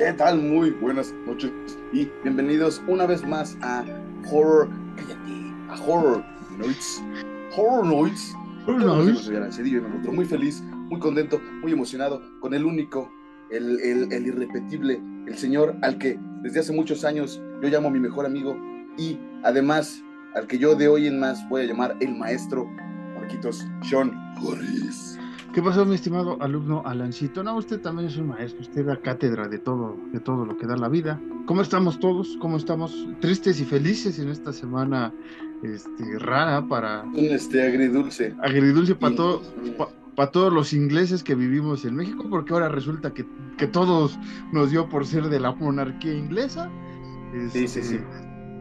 ¿Qué tal? Muy buenas noches y bienvenidos una vez más a Horror. Cállate, a Horror Noids. Horror Noids. Me encuentro muy feliz, muy contento, muy emocionado con el único, el, el, el irrepetible, el señor al que desde hace muchos años yo llamo mi mejor amigo y además al que yo de hoy en más voy a llamar el maestro Marquitos Sean Harris. ¿Qué pasó, mi estimado alumno Alancito? No, usted también es un maestro, usted da cátedra de todo, de todo lo que da la vida. ¿Cómo estamos todos? ¿Cómo estamos tristes y felices en esta semana este, rara para este agridulce. agridulce para todo, para todos los ingleses que vivimos en México? Porque ahora resulta que, que todos nos dio por ser de la monarquía inglesa. Sí, sí, sí.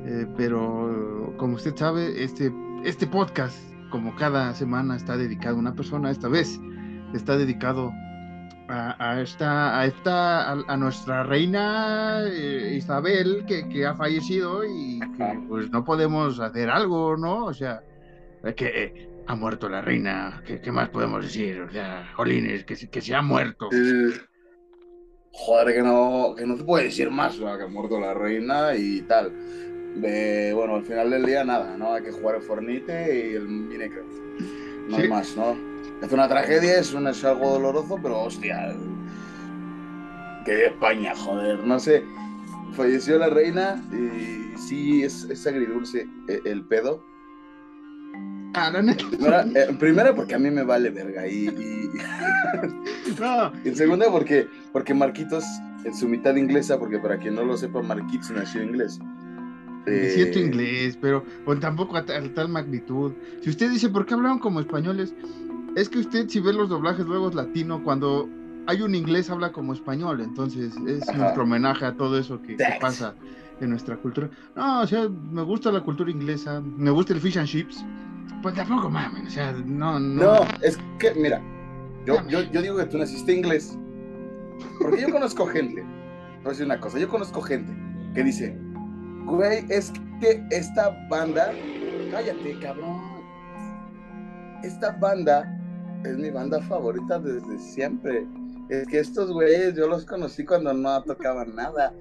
eh, pero como usted sabe, este, este podcast, como cada semana, está dedicado a una persona. Esta vez está dedicado a, a esta, a, esta, a, a nuestra reina eh, Isabel, que, que ha fallecido y que pues no podemos hacer algo, ¿no? O sea, eh, que eh, ha muerto la reina, ¿qué, qué más podemos decir? O sea, jolines, que, se- que se ha muerto. Eh, joder, que no, que no te puede decir más, ¿no? que ha muerto la reina y tal. De, bueno, al final del día nada, ¿no? Hay que jugar el Fornite y el Minecraft. No Sí. hay más, ¿no? Es una tragedia, es, un, es algo doloroso, pero hostia. Que de España, joder, no sé. Falleció la reina y sí, es, es agridulce eh, el pedo. Ah, neta, Primera, eh, primero porque a mí me vale verga y- y no, En segunda, porque, porque Marquitos, en su mitad inglesa, porque para quien no lo sepa, Marquitos nació inglés. Eh, siento inglés, pero pues, tampoco a, ta- a tal magnitud. Si usted dice, ¿por qué hablan como españoles? Es que usted, si ve los doblajes, luego es latino. Cuando hay un inglés, habla como español. Entonces, es Ajá. nuestro homenaje a todo eso que, pasa en nuestra cultura. No, o sea, me gusta la cultura inglesa, me gusta el fish and chips. Pues tampoco mamen, o sea, no, no. No, es que, mira, yo, yo, yo digo que tú naciste inglés. Porque yo conozco gente. A decir una cosa, yo conozco gente que dice, güey, es que esta banda, cállate, cabrón. Esta banda es mi banda favorita desde siempre. Es que estos güeyes yo los conocí cuando no tocaban nada.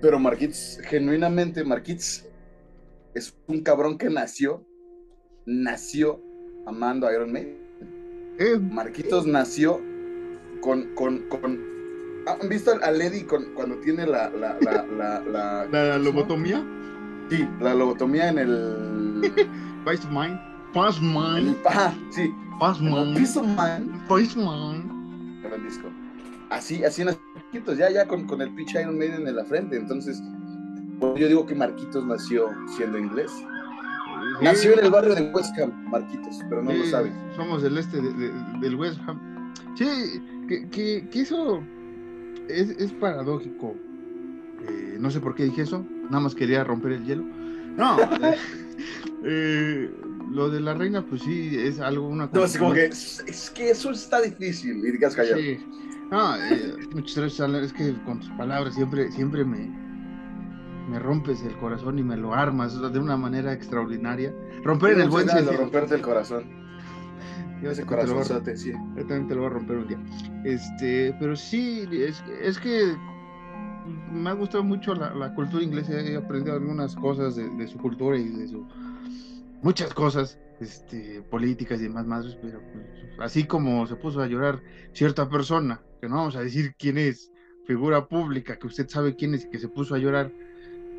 Pero Marquitz, genuinamente, Marquitz es un cabrón que nació, nació amando a Iron Maiden. Marquitos nació con, con, con... ¿Han visto a Lady con, cuando tiene la, la, la, la, la- la lobotomía, Sí, la lobotomía en el... Vice Mind, El Mind, ajá, sí, Mind, piso man. Gran disco. Así, así nació Marquitos, ya, ya con, con el pinche Iron Maiden en la frente. Entonces, pues, yo digo que Marquitos nació siendo inglés. Nació en el barrio de West Ham, Marquitos, pero no lo sabe. Somos del este de- de- del West Ham. Sí, que, que, que eso es, es paradójico. Eh, no sé por qué dije eso, nada más quería romper el hielo. No, eh, eh, lo de la reina, pues sí, es algo, una No, así como cosa que es, es que eso está difícil. Y digas callado. Sí. No, eh, muchas gracias, Alan, es que con tus palabras siempre, siempre me, me rompes el corazón y me lo armas de una manera extraordinaria. Romper en el buen sentido. romperte el corazón. Yo Ese te lo corazón, sí. Yo también te lo voy a romper un día. Este, pero sí, es, es que me ha gustado mucho la, la cultura inglesa. He aprendido algunas cosas de, de su cultura y de su. Muchas cosas, este, políticas y demás madres, pero pues, así como se puso a llorar cierta persona, que no vamos a decir quién es, figura pública, que usted sabe quién es y que se puso a llorar.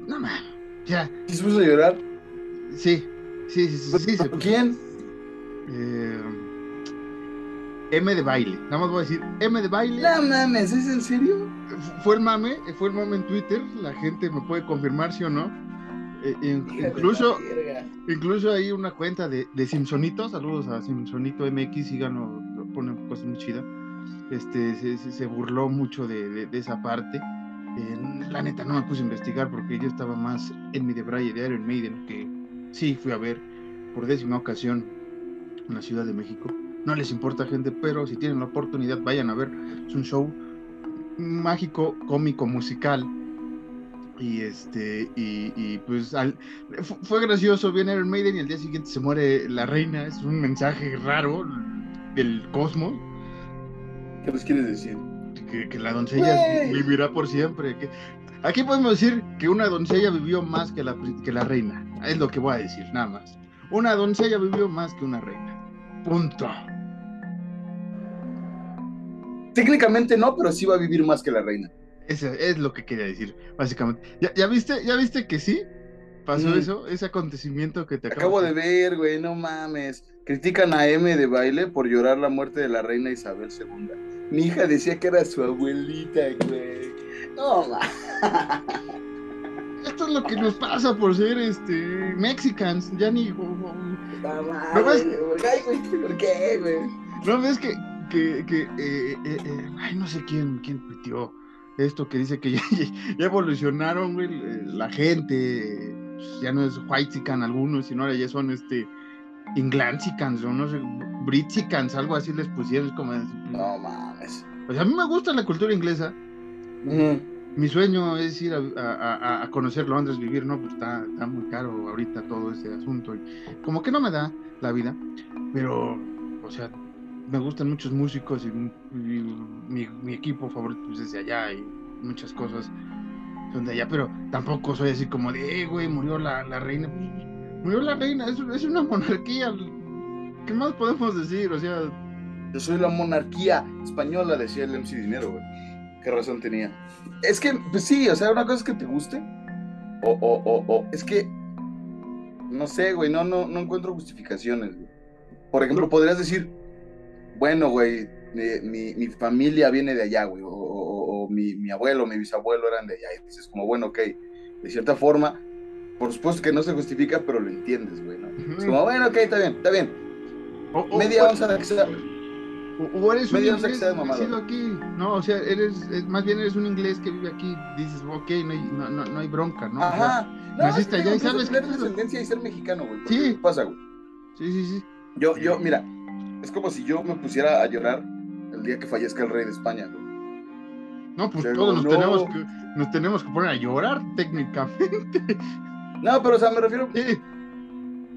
No mames, ya, ¿Sí se puso a llorar? sí, sí, sí, sí, sí, se puso- ¿Quién? eh, M de baile. Nada más voy a decir M de baile. No mames, ¿es en serio? Fue el mame, fue el mame en Twitter. La gente me puede confirmar si o no. Eh, in- incluso, incluso hay una cuenta de, de Simpsonito. Saludos a Simpsonito MX, síganlo, lo ponen cosas muy chidas. Este, se, se- se burló mucho de, de- de esa parte. Eh, la neta no me puse a investigar porque yo estaba más en mi debraye de Iron Maiden, que sí fui a ver por décima ocasión en la Ciudad de México. No les importa gente, pero si tienen la oportunidad vayan a ver. Es un show mágico, cómico, musical. Y este, y, y pues al- fue gracioso, viene Iron Maiden y al día siguiente se muere la reina. Es un mensaje raro del cosmos. ¿Qué les quieres decir? que, la doncella vivirá por siempre. Que, aquí podemos decir que una doncella vivió más que la, que la reina. Es lo que voy a decir, nada más. Una doncella vivió más que una reina. Punto. Técnicamente no, pero sí va a vivir más que la reina. Eso es lo que quería decir, básicamente. ¿Ya, viste, ¿Ya viste que sí? ¿Pasó eso? Ese acontecimiento que te acabo, de ver, güey, no mames. Critican a M de baile por llorar la muerte de la reina Isabel II. Mi hija decía que era su abuelita, güey. No, mames. Esto es lo que nos pasa por ser este mexicans, ya ni. ¿No ves? ¿Por qué, güey? ¿No ves que, que, que eh, eh, eh, ay, no sé quién, quién pitió esto que dice que ya, evolucionaron, güey, la gente, ya no es whitexicans algunos, sino ahora ya son este Inglansicans o no sé, Britsicans, algo así les pusieron, como... No mames. Pues a mí me gusta la cultura inglesa. Mi sueño es ir a, conocer Londres, vivir, ¿no? Pues está, está muy caro ahorita todo ese asunto. Y como que no me da la vida, pero, o sea, me gustan muchos músicos y, mi, equipo favorito pues, es de allá y muchas cosas son de allá, pero tampoco soy así como de, eh, güey, murió la, reina. Pues, murió la reina, es, es, una monarquía. ¿Qué más podemos decir? O sea. Yo soy la monarquía española, decía el MC Dinero, güey. Qué razón tenía. Es que, pues sí, o sea, una cosa es que te guste. O, o, o, o es que. No sé, güey, no, no, no encuentro justificaciones, güey. Por ejemplo, podrías decir, bueno, güey, mi, mi, familia viene de allá, güey, o, mi, mi, abuelo, mi bisabuelo eran de allá. Y dices, como, bueno, ok, de cierta forma, por supuesto que no se justifica, pero lo entiendes, güey, ¿no? Es como, bueno, ok, está bien, está bien. Media onza de o, eres un inglés nacido aquí, no, o sea, eres, más bien eres un inglés que vive aquí, dices, ok, no hay, no, no, hay bronca, ¿no? Ajá, no, naciste allá y sabes que... descendencia y ser mexicano, güey. Sí. pasa, güey? Sí, sí, sí. Yo, yo, mira, es como si yo me pusiera a llorar el día que fallezca el rey de España, No, pues todos nos, tenemos que, nos tenemos que poner a llorar técnicamente. No, pero o sea, me refiero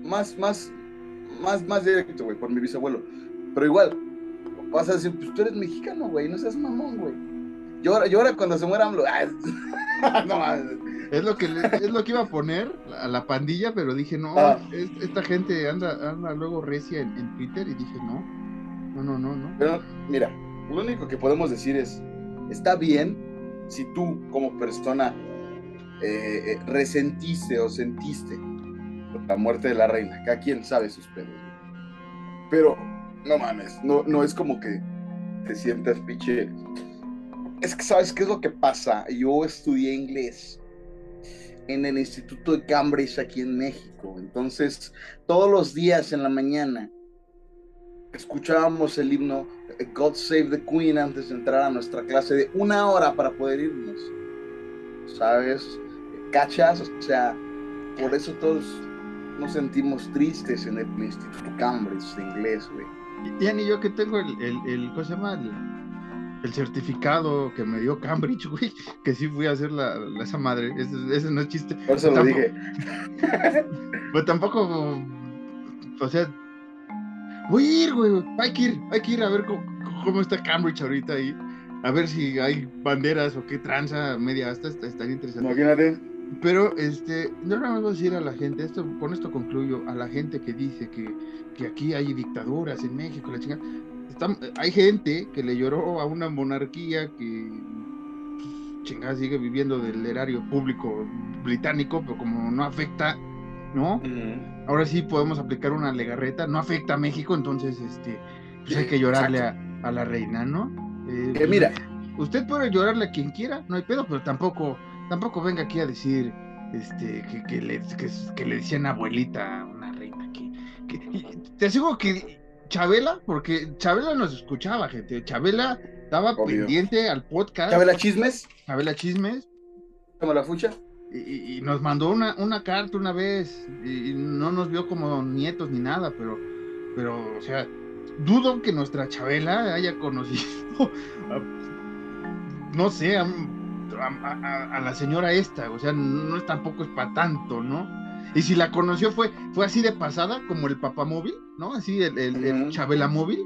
más, más, más, más directo, güey, por mi bisabuelo. Pero igual, vas a decir, pues tú eres mexicano, güey, no seas mamón, güey. Llora, llora cuando se muera AMLO. no, es lo que es lo que iba a poner a la pandilla, pero dije, no, ah. esta gente anda, anda luego recia en, Twitter y dije, no, no, no, no, no. Pero mira, lo único que podemos decir es, está bien si tú como persona eh, eh, resentiste o sentiste la muerte de la reina, cada quien sabe sus pedos. Pero, no mames, no, no es como que te sientas pinche. Es que sabes qué es lo que pasa. Yo estudié inglés en el Instituto de Cambridge aquí en México. Entonces, todos los días en la mañana escuchábamos el himno God Save the Queen antes de entrar a nuestra clase de una hora para poder irnos. ¿Sabes? ¿Cachas? O sea, por eso todos nos sentimos tristes en el Instituto Cambridge de inglés, güey. Y ni yo que tengo el, el, el ¿cómo se llama? El certificado que me dio Cambridge, güey, que sí fui a hacer la, esa madre. Ese, no es chiste. Por eso lo dije. pues tampoco, o sea, voy a ir, güey, hay que ir, hay que ir a ver cómo, está Cambridge ahorita ahí. A ver si hay banderas o qué tranza media hasta, estaría interesante. Imagínate. Pero este, no le vamos a decir a la gente, esto, con esto concluyo, a la gente que dice que, que aquí hay dictaduras en México, la chingada hay gente que le lloró a una monarquía que pues, chingada sigue viviendo del erario público británico, pero como no afecta, ¿no? Ahora sí podemos aplicar una legarreta, no afecta a México, entonces este, pues hay que llorarle a, la reina, ¿no? Eh, que mira, usted puede llorarle a quien quiera, no hay pedo, pero tampoco, tampoco venga aquí a decir este, que, le, que, le decían abuelita a una reina. Que, te aseguro que Chabela, porque Chabela nos escuchaba, gente. Chabela estaba pendiente al podcast. Chabela Chismes. Chabela Chismes. Como la fucha. Y, nos mandó una, una carta una vez y, no nos vio como nietos ni nada, pero, pero, o sea, dudo que nuestra Chabela haya conocido, no sé, a, a, la señora esta, o sea, no es tampoco es para tanto, ¿no? Y si la conoció fue, fue así de pasada, como el papamóvil, ¿no? Así el, el, Chabela móvil,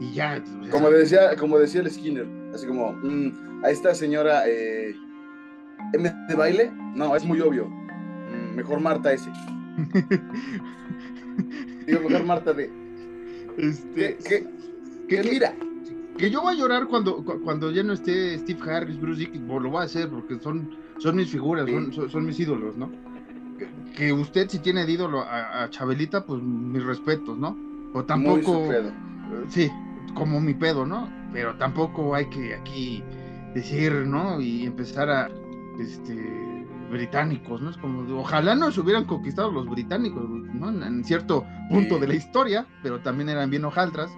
y ya. como, decía, como decía el Skinner, Así como, mm, a esta señora, eh, ¿M de baile? No, es muy obvio. Mm, mejor Marta ese. Digo, mejor Marta de. Este, Que, que, que mira, que yo voy a llorar cuando, cu- cuando ya no esté Steve Harris, Bruce Dickinson, lo voy a hacer porque son, son mis figuras, Sí. son, son, son mis ídolos, ¿no? Que, usted si tiene de ídolo a, a Chabelita, pues mis respetos, ¿no? O muy tampoco, su pedo. eh, sí, como mi pedo, ¿no? Pero tampoco hay que aquí decir, ¿no? Y empezar a, este, británicos, ¿no? Es como, ojalá nos hubieran conquistado los británicos, ¿no? En, cierto punto Sí. de la historia, pero también eran bien hojaldras.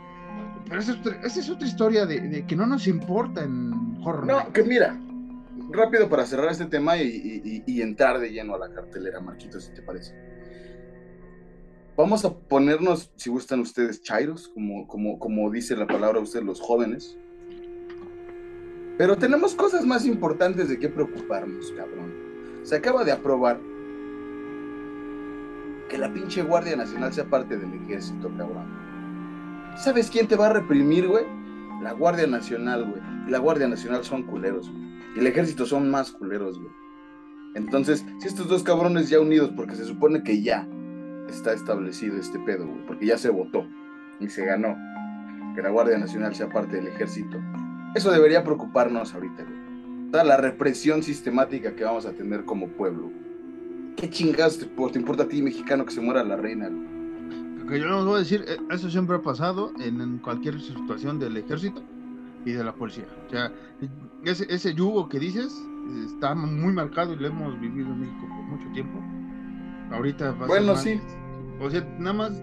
Pero esa es otra, esa es otra historia de, de que no nos importa en Horror No, que mira, rápido para cerrar este tema y, entrar de lleno a la cartelera, Marquitos, si te parece. Vamos a ponernos, si gustan ustedes, chairos, como, como, como dice la palabra ustedes, los jóvenes. Pero tenemos cosas más importantes de qué preocuparnos, cabrón. Se acaba de aprobar que la pinche Guardia Nacional sea parte del ejército, cabrón. ¿Sabes quién te va a reprimir, güey? La Guardia Nacional, güey. La Guardia Nacional son culeros, güey. Y el ejército son más culeros, güey. Entonces, si estos dos cabrones ya unidos, porque se supone que ya está establecido este pedo, güey, porque ya se votó y se ganó que la Guardia Nacional sea parte del ejército. Eso debería preocuparnos ahorita, güey. Toda la represión sistemática que vamos a tener como pueblo. ¿Qué chingados te, te importa a ti, mexicano, que se muera la reina, güey? Que yo les voy a decir, eh, eso siempre ha pasado en, en cualquier situación del ejército y de la policía. O sea, ese, ese yugo que dices está muy marcado y lo hemos vivido en México por mucho tiempo. Ahorita va a ser Bueno, más- sí. O sea, nada más,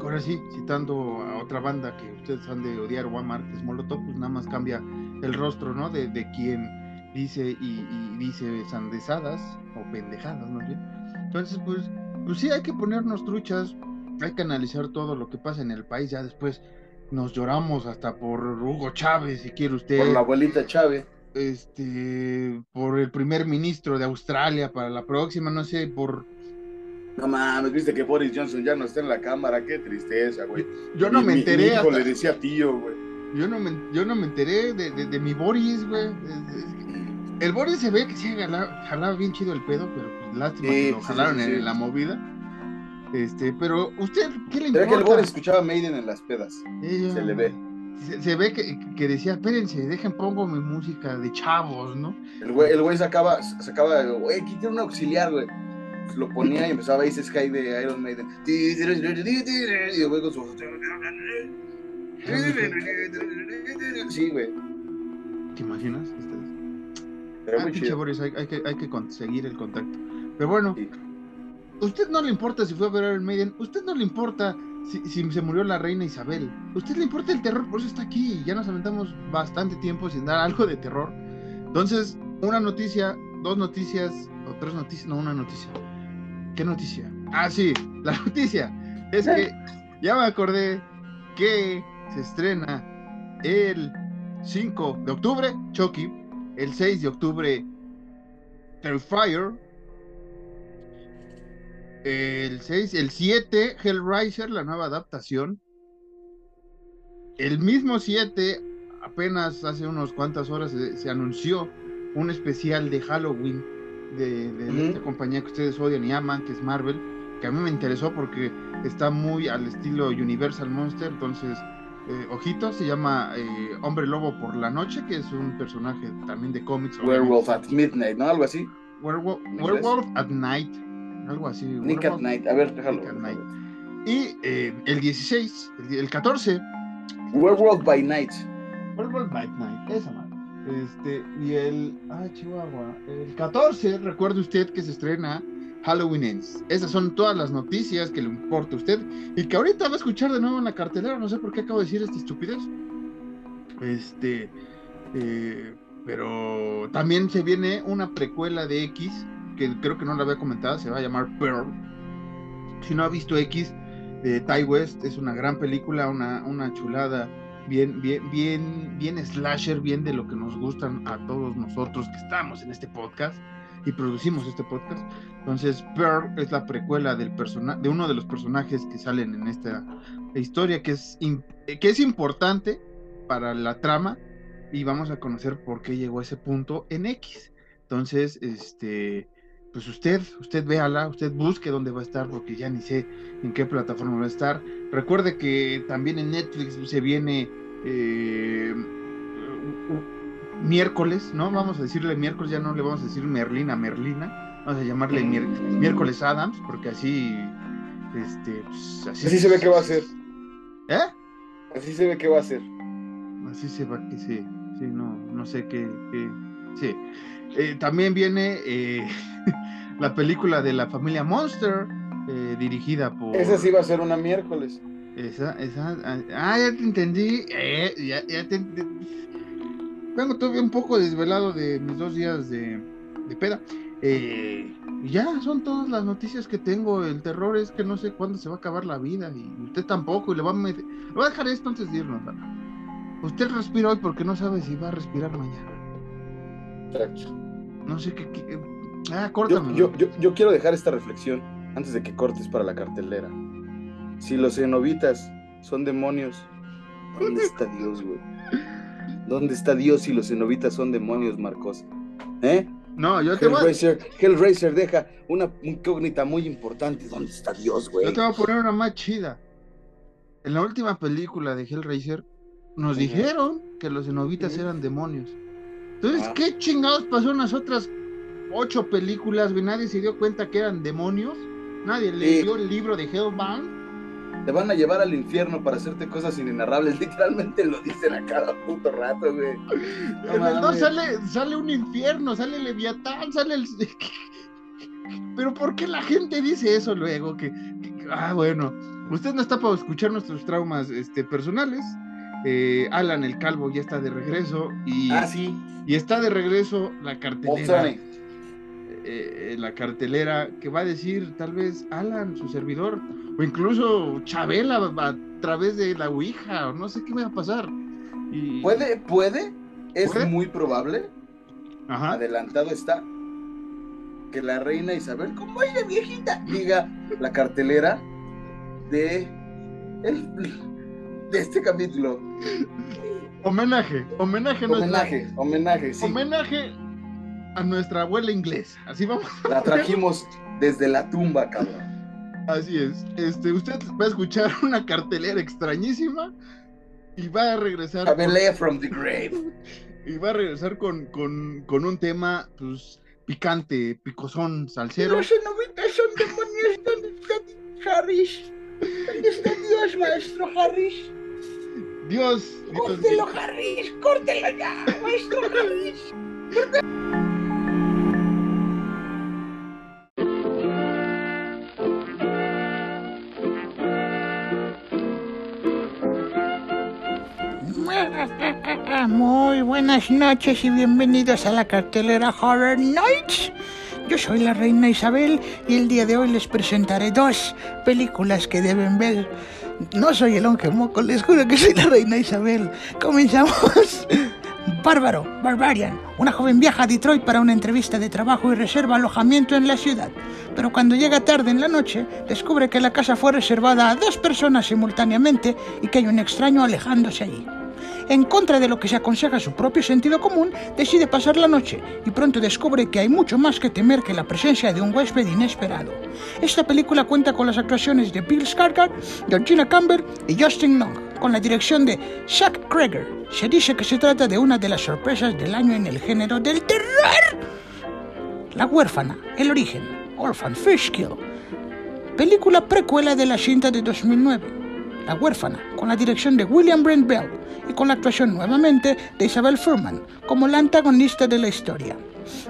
ahora sí, citando a otra banda que ustedes han de odiar, Juan Márquez Molotov, pues nada más cambia el rostro, ¿no? De, de quien dice y, y dice sandezadas o pendejadas, bien. Entonces, pues, pues sí, hay que ponernos truchas, hay que analizar todo lo que pasa en el país, ya después nos lloramos hasta por Hugo Chávez, si quiere usted Por la abuelita Chávez. este por el primer ministro de Australia para la próxima, no sé, por No mames, viste que Boris Johnson ya no está en la cámara, qué tristeza, güey. yo no Mi- me enteré Mi hijo hasta- le decía tío, güey. yo no me yo no me enteré de, de- de mi Boris, güey. El Boris se ve que sí jalaba, jalaba bien chido el pedo, pero pues lástima Sí, que lo jalaron sí, en la movida. Este, pero usted ¿qué le ve que el importa? Boris escuchaba Maiden en las pedas. Se le ve. Se, se ve que, que decía, espérense, dejen pongo mi música de chavos, ¿no? El güey, el güey sacaba, sacaba, güey, aquí tiene un auxiliar, güey. Lo ponía y empezaba Ace Sky de Iron Maiden. Y el güey con su. Sí, güey. ¿Te imaginas? Ustedes? Ah, pinche. Boris, hay, hay que, hay que conseguir el contacto. Pero bueno, Sí. Usted no le importa si fue a ver Iron Maiden, usted no le importa si, si se murió la reina Isabel, usted le importa el terror, por eso está aquí. Ya nos aventamos bastante tiempo sin dar algo de terror. Entonces, una noticia, dos noticias, o tres noticias, no, una noticia. ¿Qué noticia? Ah, sí, la noticia es que ya me acordé que se estrena el 5 de octubre, Chucky, el 6 de octubre, Terrifier, el 6, el 7, Hellraiser, la nueva adaptación, el mismo 7, apenas hace unos cuantas horas se, se anunció un especial de Halloween de, de esta compañía que ustedes odian y aman, que es Marvel, que a mí me interesó porque está muy al estilo Universal Monster, entonces, eh, ojito, se llama eh, Hombre Lobo por la Noche, que es un personaje también de cómics. Werewolf obviamente. at Midnight, ¿no? Algo así. Werewolf at Night, algo así. Nick at Night. A ver, déjalo. Y eh, el 16, el, el 14, Werewolf by Night. Werewolf by Night, esa madre. Este, y el, ah, Chihuahua, el 14, recuerde usted que se estrena Halloween Ends. Esas son todas las noticias que le importa a usted y que ahorita va a escuchar de nuevo en la cartelera. No sé por qué acabo de decir esta estupidez. Este, eh, pero también se viene una precuela de X, que creo que no la había comentado, se va a llamar Pearl. Si no ha visto X, de Ty West, es una gran película, una, una chulada, bien, bien, bien, bien slasher, bien de lo que nos gustan a todos nosotros que estamos en este podcast y producimos este podcast. Entonces, Pearl es la precuela del persona de uno de los personajes que salen en esta historia que es, que es importante para la trama y vamos a conocer por qué llegó a ese punto en X. Entonces, este, pues usted, usted véala, usted busque dónde va a estar, porque ya ni sé en qué plataforma va a estar. Recuerde que también en Netflix se viene eh, miércoles, ¿no? Vamos a decirle miércoles, ya no le vamos a decir Merlina, Merlina, vamos a llamarle miércoles Adams, porque así, este, pues, así, así se ve que va a ser. ¿Eh? Así se ve que va a ser. Así se va que sí, sí, no, no sé qué, sí. Eh, también viene eh, la película de la familia Monster, eh, dirigida por... Esa sí va a ser una miércoles. Esa, esa, ah, ya te entendí, ya, ya te, Vengo todavía un poco desvelado de mis dos días de, de peda. ya son todas las noticias que tengo. El terror es que no sé cuándo se va a acabar la vida y usted tampoco. Y le va a, le voy a dejar esto antes de irnos. Usted respira hoy porque no sabe si va a respirar mañana. Exacto. No sé qué. Ah, córtame. Yo, yo, quiero dejar esta reflexión antes de que cortes para la cartelera. Si los cenobitas son demonios, ¿dónde está Dios, güey? ¿Dónde está Dios si los cenobitas son demonios, Marcos? ¿Eh? No, yo te Hellraiser, voy a... Hellraiser deja una incógnita muy importante. ¿Dónde está Dios, güey? Yo te voy a poner una más chida. En la última película de Hellraiser, nos dijeron que los cenobitas eran demonios. Entonces, ah. ¿qué chingados pasó en las otras ocho películas? Nadie se dio cuenta que eran demonios. Nadie leyó el libro de Hellbound. Te van a llevar al infierno para hacerte cosas inenarrables. Literalmente lo dicen a cada puto rato, güey. en el 2 sale, sale un infierno, sale Leviatán, sale el. Pero ¿por qué la gente dice eso luego? Que, ah, bueno. Usted no está para escuchar nuestros traumas este, personales. Eh, Alan el Calvo ya está de regreso y, ah, sí. y está de regreso la cartelera. Eh, eh, la cartelera que va a decir tal vez Alan, su servidor, o incluso Chabela a través de la Ouija, o no sé qué va a pasar. Puede, puede, es muy probable, adelantado está, que la reina Isabel, como ella viejita, diga la cartelera de el, de este capítulo. Homenaje, homenaje, homenaje, homenaje, sí. Homenaje a nuestra abuela inglés. Así vamos. La trajimos desde la tumba, cabrón. Así es. Este, usted va a escuchar una cartelera extrañísima y va a regresar. A from the grave. Y va a regresar con, con, con un tema, pues, picante, picosón, salsero. Los novitas son demonios, ¿dónde está Harris? ¿Dónde está Dios, maestro Harris? Dios. Córtelo, Harris, córtelo ya, maestro Harris. Muy buenas noches y bienvenidos a la cartelera Horror Nights. Yo soy la reina Isabel y el día de hoy les presentaré dos películas que deben ver no soy el onge moco, les juro que soy la reina Isabel. Comenzamos. Bárbaro, Barbarian. Una joven viaja a Detroit para una entrevista de trabajo y reserva alojamiento en la ciudad. Pero cuando llega tarde en la noche, descubre que la casa fue reservada a dos personas simultáneamente y que hay un extraño alejándose allí en contra de lo que se aconseja su propio sentido común, decide pasar la noche y pronto descubre que hay mucho más que temer que la presencia de un huésped inesperado. Esta película cuenta con las actuaciones de Bill Skarsgård, Georgina Campbell y Justin Long, con la dirección de Zach Kreger. Se dice que se trata de una de las sorpresas del año en el género del terror. La huérfana, el origen, Orphan Fish Kill. Película precuela de la cinta de 2009. La huérfana, con la dirección de William Brent Bell y con la actuación nuevamente de Isabel Furman como la antagonista de la historia.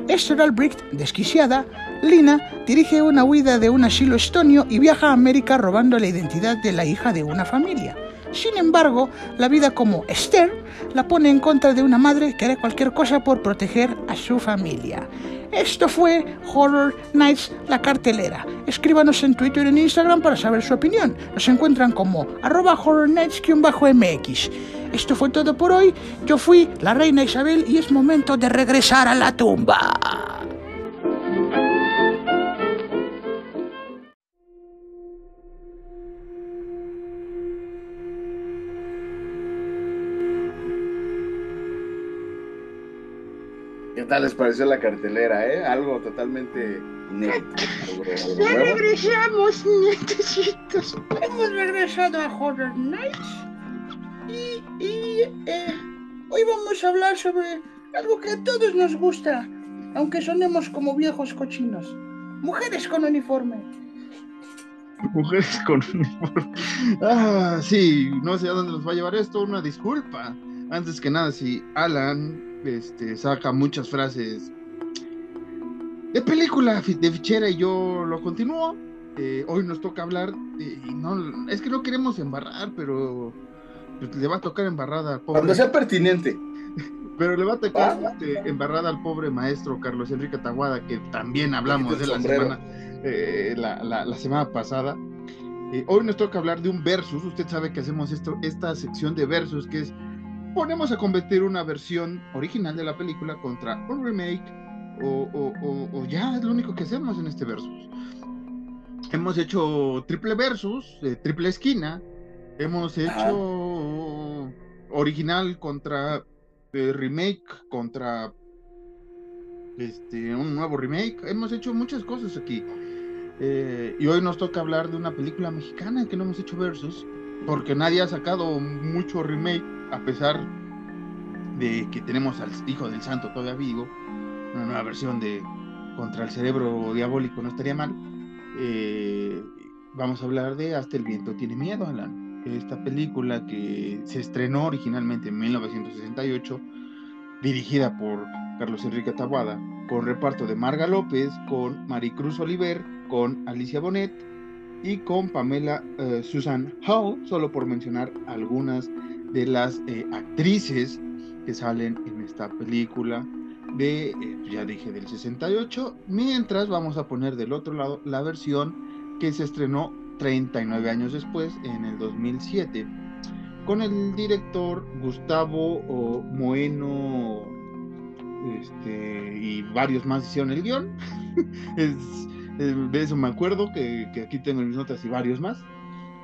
Esther Albrecht, desquiciada, Lina dirige una huida de un asilo estonio y viaja a América robando la identidad de la hija de una familia. Sin embargo, la vida como Esther la pone en contra de una madre que hará cualquier cosa por proteger a su familia. Esto fue Horror Nights, la cartelera. Escríbanos en Twitter y en Instagram para saber su opinión. Nos encuentran como arroba Horror Nights-MX. Esto fue todo por hoy. Yo fui la reina Isabel y es momento de regresar a la tumba. Tal les pareció la cartelera, eh? Algo totalmente inédito. Ya regresamos, nietecitos. Hemos regresado a Horror Nights. Y, y eh, hoy vamos a hablar sobre algo que a todos nos gusta, aunque sonemos como viejos cochinos. Mujeres con uniforme. Mujeres con uniforme. Ah, sí, no sé a dónde nos va a llevar esto. Una disculpa. Antes que nada, si Alan este, saca muchas frases de película de fichera y yo lo continúo. Eh, hoy nos toca hablar, no, es que no queremos embarrar, pero pues, le va a tocar embarrada al pobre. Cuando sea pertinente. Pero le va a tocar este, embarrada al pobre maestro Carlos Enrique Taguada, que también hablamos de la semana, eh, la, semana pasada. Eh, hoy nos toca hablar de un versus. Usted sabe que hacemos esto, esta sección de versus, que es ponemos a competir una versión original de la película contra un remake o, ya es lo único que hacemos en este versus. Hemos hecho triple versus, eh, triple esquina, hemos hecho original contra eh, remake, contra este, un nuevo remake, hemos hecho muchas cosas aquí. Eh, y hoy nos toca hablar de una película mexicana que no hemos hecho versus, porque nadie ha sacado mucho remake a pesar de que tenemos al Hijo del Santo todavía vivo, una nueva versión de Contra el Cerebro Diabólico no estaría mal, eh, vamos a hablar de Hasta el Viento Tiene Miedo, Alan. Esta película que se estrenó originalmente en 1968, dirigida por Carlos Enrique Tabuada, con reparto de Marga López, con Maricruz Oliver, con Alicia Bonet y con Pamela eh, Susan Hall, solo por mencionar algunas de las eh, actrices que salen en esta película de, eh, ya dije, del 68, mientras vamos a poner del otro lado la versión que se estrenó 39 años después, en el 2007, con el director Gustavo Moeno este, y varios más hicieron el guion. de eso me acuerdo, que, que aquí tengo mis notas y varios más.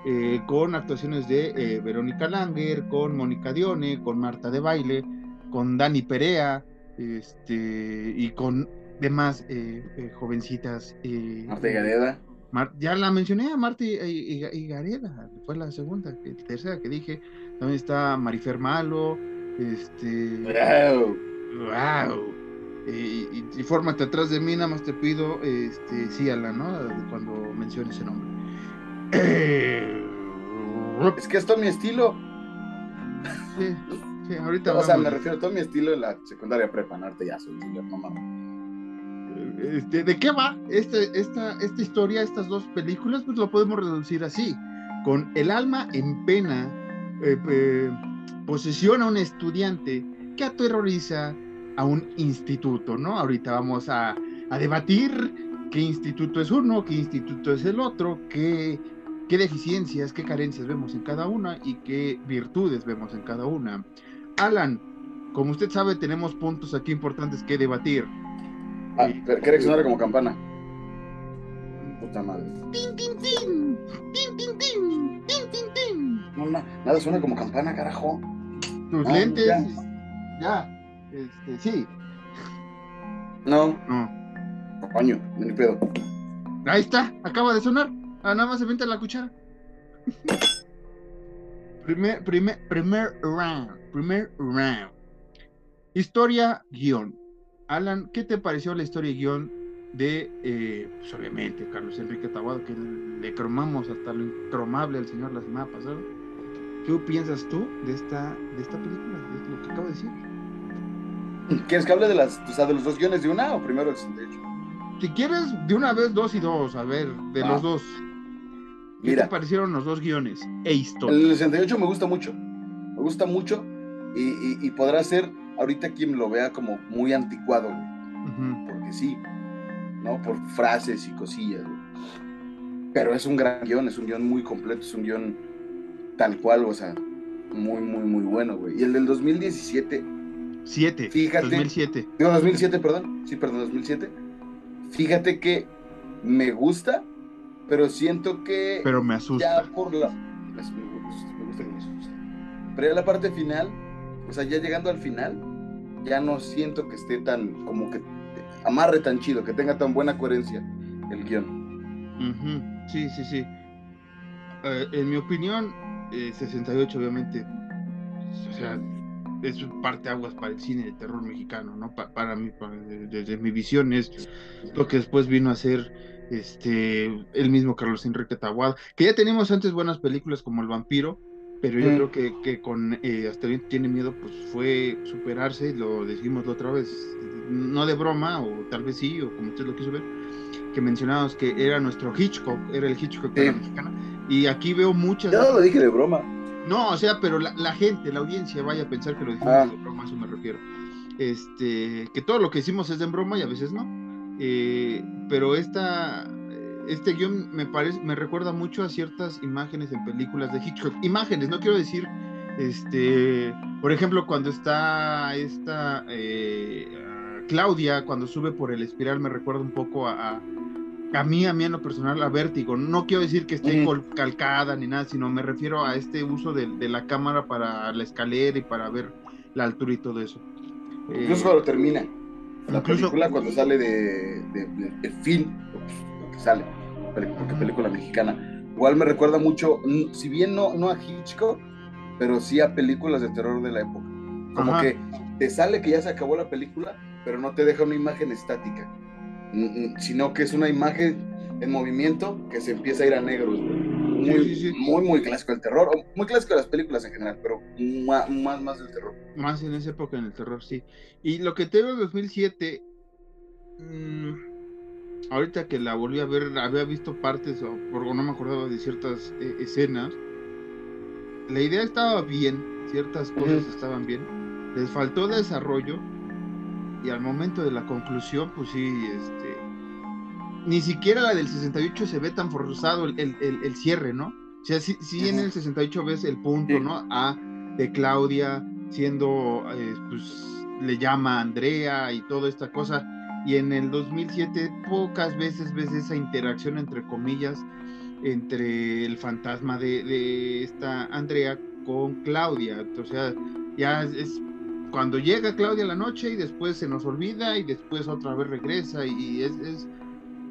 Eh, con actuaciones de eh, Verónica Langer, con Mónica Dione, con Marta de Baile, con Dani Perea, este, y con demás eh, jovencitas. Marta y Gareda. ya la mencioné a Marta y, Gareda, fue la segunda, que, tercera que dije. También está Marifer Malo, este. ¡Wow! ¡Wow! Y, y, fórmate atrás de mí, nada más te pido, este, sí, ¿no? Cuando mencione ese nombre. Es que es todo mi estilo. Sí, sí, ahorita. o sea, me refiero a todo mi estilo en la secundaria prepa, arte ya soy mamá. Este, ¿De qué va este, esta, esta historia, estas dos películas? Pues lo podemos reducir así: con el alma en pena, eh, eh, posesiona a un estudiante que aterroriza a un instituto, ¿no? Ahorita vamos a, a debatir qué instituto es uno, qué instituto es el otro, qué qué deficiencias, qué carencias vemos en cada una y qué virtudes vemos en cada una. Alan, como usted sabe, tenemos puntos aquí importantes que debatir. Ah, ¿Qué que sonara como campana? Puta madre. ¡Tin, tin, tin! ¡Tin, tin, tin! ¡Tin, tin, tin! No, nada suena como campana, carajo. Tus lentes. Ya. Este, sí. No. No. Coño, ni pedo. Ahí está, acaba de sonar. Ah, nada más se venta la cuchara. primer, primer, primer round. Primer round. Historia, guion. Alan, ¿qué te pareció la historia guion de, eh, pues obviamente, Carlos Enrique Tabuado, que le cromamos hasta lo incromable al señor la semana pasada? ¿Qué piensas tú de esta, de esta película? De lo que acabo de decir. ¿Quieres que hable de, las, o sea, de los dos guiones de una o primero el 68? Si quieres, de una vez dos y dos, a ver, de los dos. ¿Qué te parecieron los dos guiones e historia? El 68 me gusta mucho. Me gusta mucho y, podrá ser ahorita quien lo vea como muy anticuado, Porque sí, ¿no? Por frases y cosillas, Pero es un gran guion, es un guion muy completo, es un guion tal cual, o sea, muy, muy, muy bueno, güey. Y el del 2017. 7. Fíjate. 2007. Digo, 2007, perdón. Sí, perdón, 2007. Fíjate que me gusta, pero siento que. Pero me asusta. Ya por la. Me gusta, me gusta que me asusta. Pero ya la parte final, o sea, ya llegando al final, ya no siento que esté tan, como que amarre tan chido, que tenga tan buena coherencia el guion. Sí, sí, sí. Eh, en mi opinión, 68 obviamente, o sea, es parte aguas para el cine de terror mexicano, ¿no? para mí, desde mi visión, es lo que después vino a ser este, el mismo Carlos Enrique Taguada, que ya teníamos antes buenas películas como El Vampiro, pero yo creo que, que con eh, Hasta bien tiene miedo, pues fue superarse, lo decimos la otra vez, no de broma, o tal vez sí, o como usted lo quiso ver, que mencionábamos que era nuestro Hitchcock, era el Hitchcock de la mexicana, y aquí veo muchas... Yo no lo dije de broma. No, o sea, pero la, la gente, la audiencia vaya a pensar que lo dijimos ah. de broma, a eso me refiero. Este, que todo lo que hicimos es de broma y a veces no. Eh, pero esta, este guion me parece, me recuerda mucho a ciertas imágenes en películas de Hitchcock. Imágenes, no quiero decir, este, por ejemplo, cuando está esta eh, Claudia, cuando sube por el espiral, me recuerda un poco a, a, mí, a mí en lo personal, a Vértigo. No quiero decir que esté calcada ni nada, sino me refiero a este uso de, la cámara para la escalera y para ver la altura y todo eso. Incluso cuando termina. La película cuando sale de, de, fin, lo que sale, porque película mexicana. Igual me recuerda mucho, si bien no, no a Hitchcock, pero sí a películas de terror de la época. Como que te sale que ya se acabó la película, pero no te deja una imagen estática, sino que es una imagen en movimiento que se empieza a ir a negros. Muy, muy, muy clásico del terror, muy clásico de las películas en general, pero más, más, del terror. Más en esa época en el terror, sí. Y lo que tengo en 2007, ahorita que la volví a ver, había visto partes, o porque no me acordaba de ciertas eh, escenas. La idea estaba bien, ciertas cosas estaban bien. Les faltó desarrollo. Y al momento de la conclusión, pues sí, este ni siquiera la del 68 se ve tan forzado el, cierre, ¿no? O sea, sí, en el 68 ves el punto, ¿no? A de Claudia siendo, eh, pues, le llama a Andrea y toda esta cosa. Y en el 2007 pocas veces ves esa interacción, entre comillas, entre el fantasma de, de esta Andrea con Claudia. O sea, ya es, cuando llega Claudia la noche y después se nos olvida y después otra vez regresa y es, es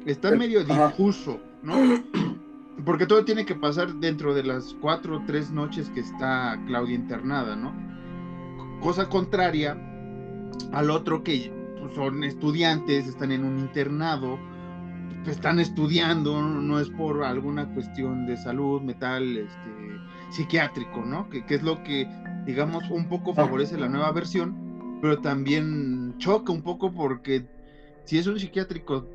está medio difuso, ¿no? Porque todo tiene que pasar dentro de las cuatro o tres noches que está Claudia internada, ¿no? Cosa contraria al otro que son estudiantes, están en un internado, están estudiando, no es por alguna cuestión de salud mental, este, psiquiátrico, ¿no? Que, que es lo que, digamos, un poco favorece la nueva versión, pero también choca un poco porque si es un psiquiátrico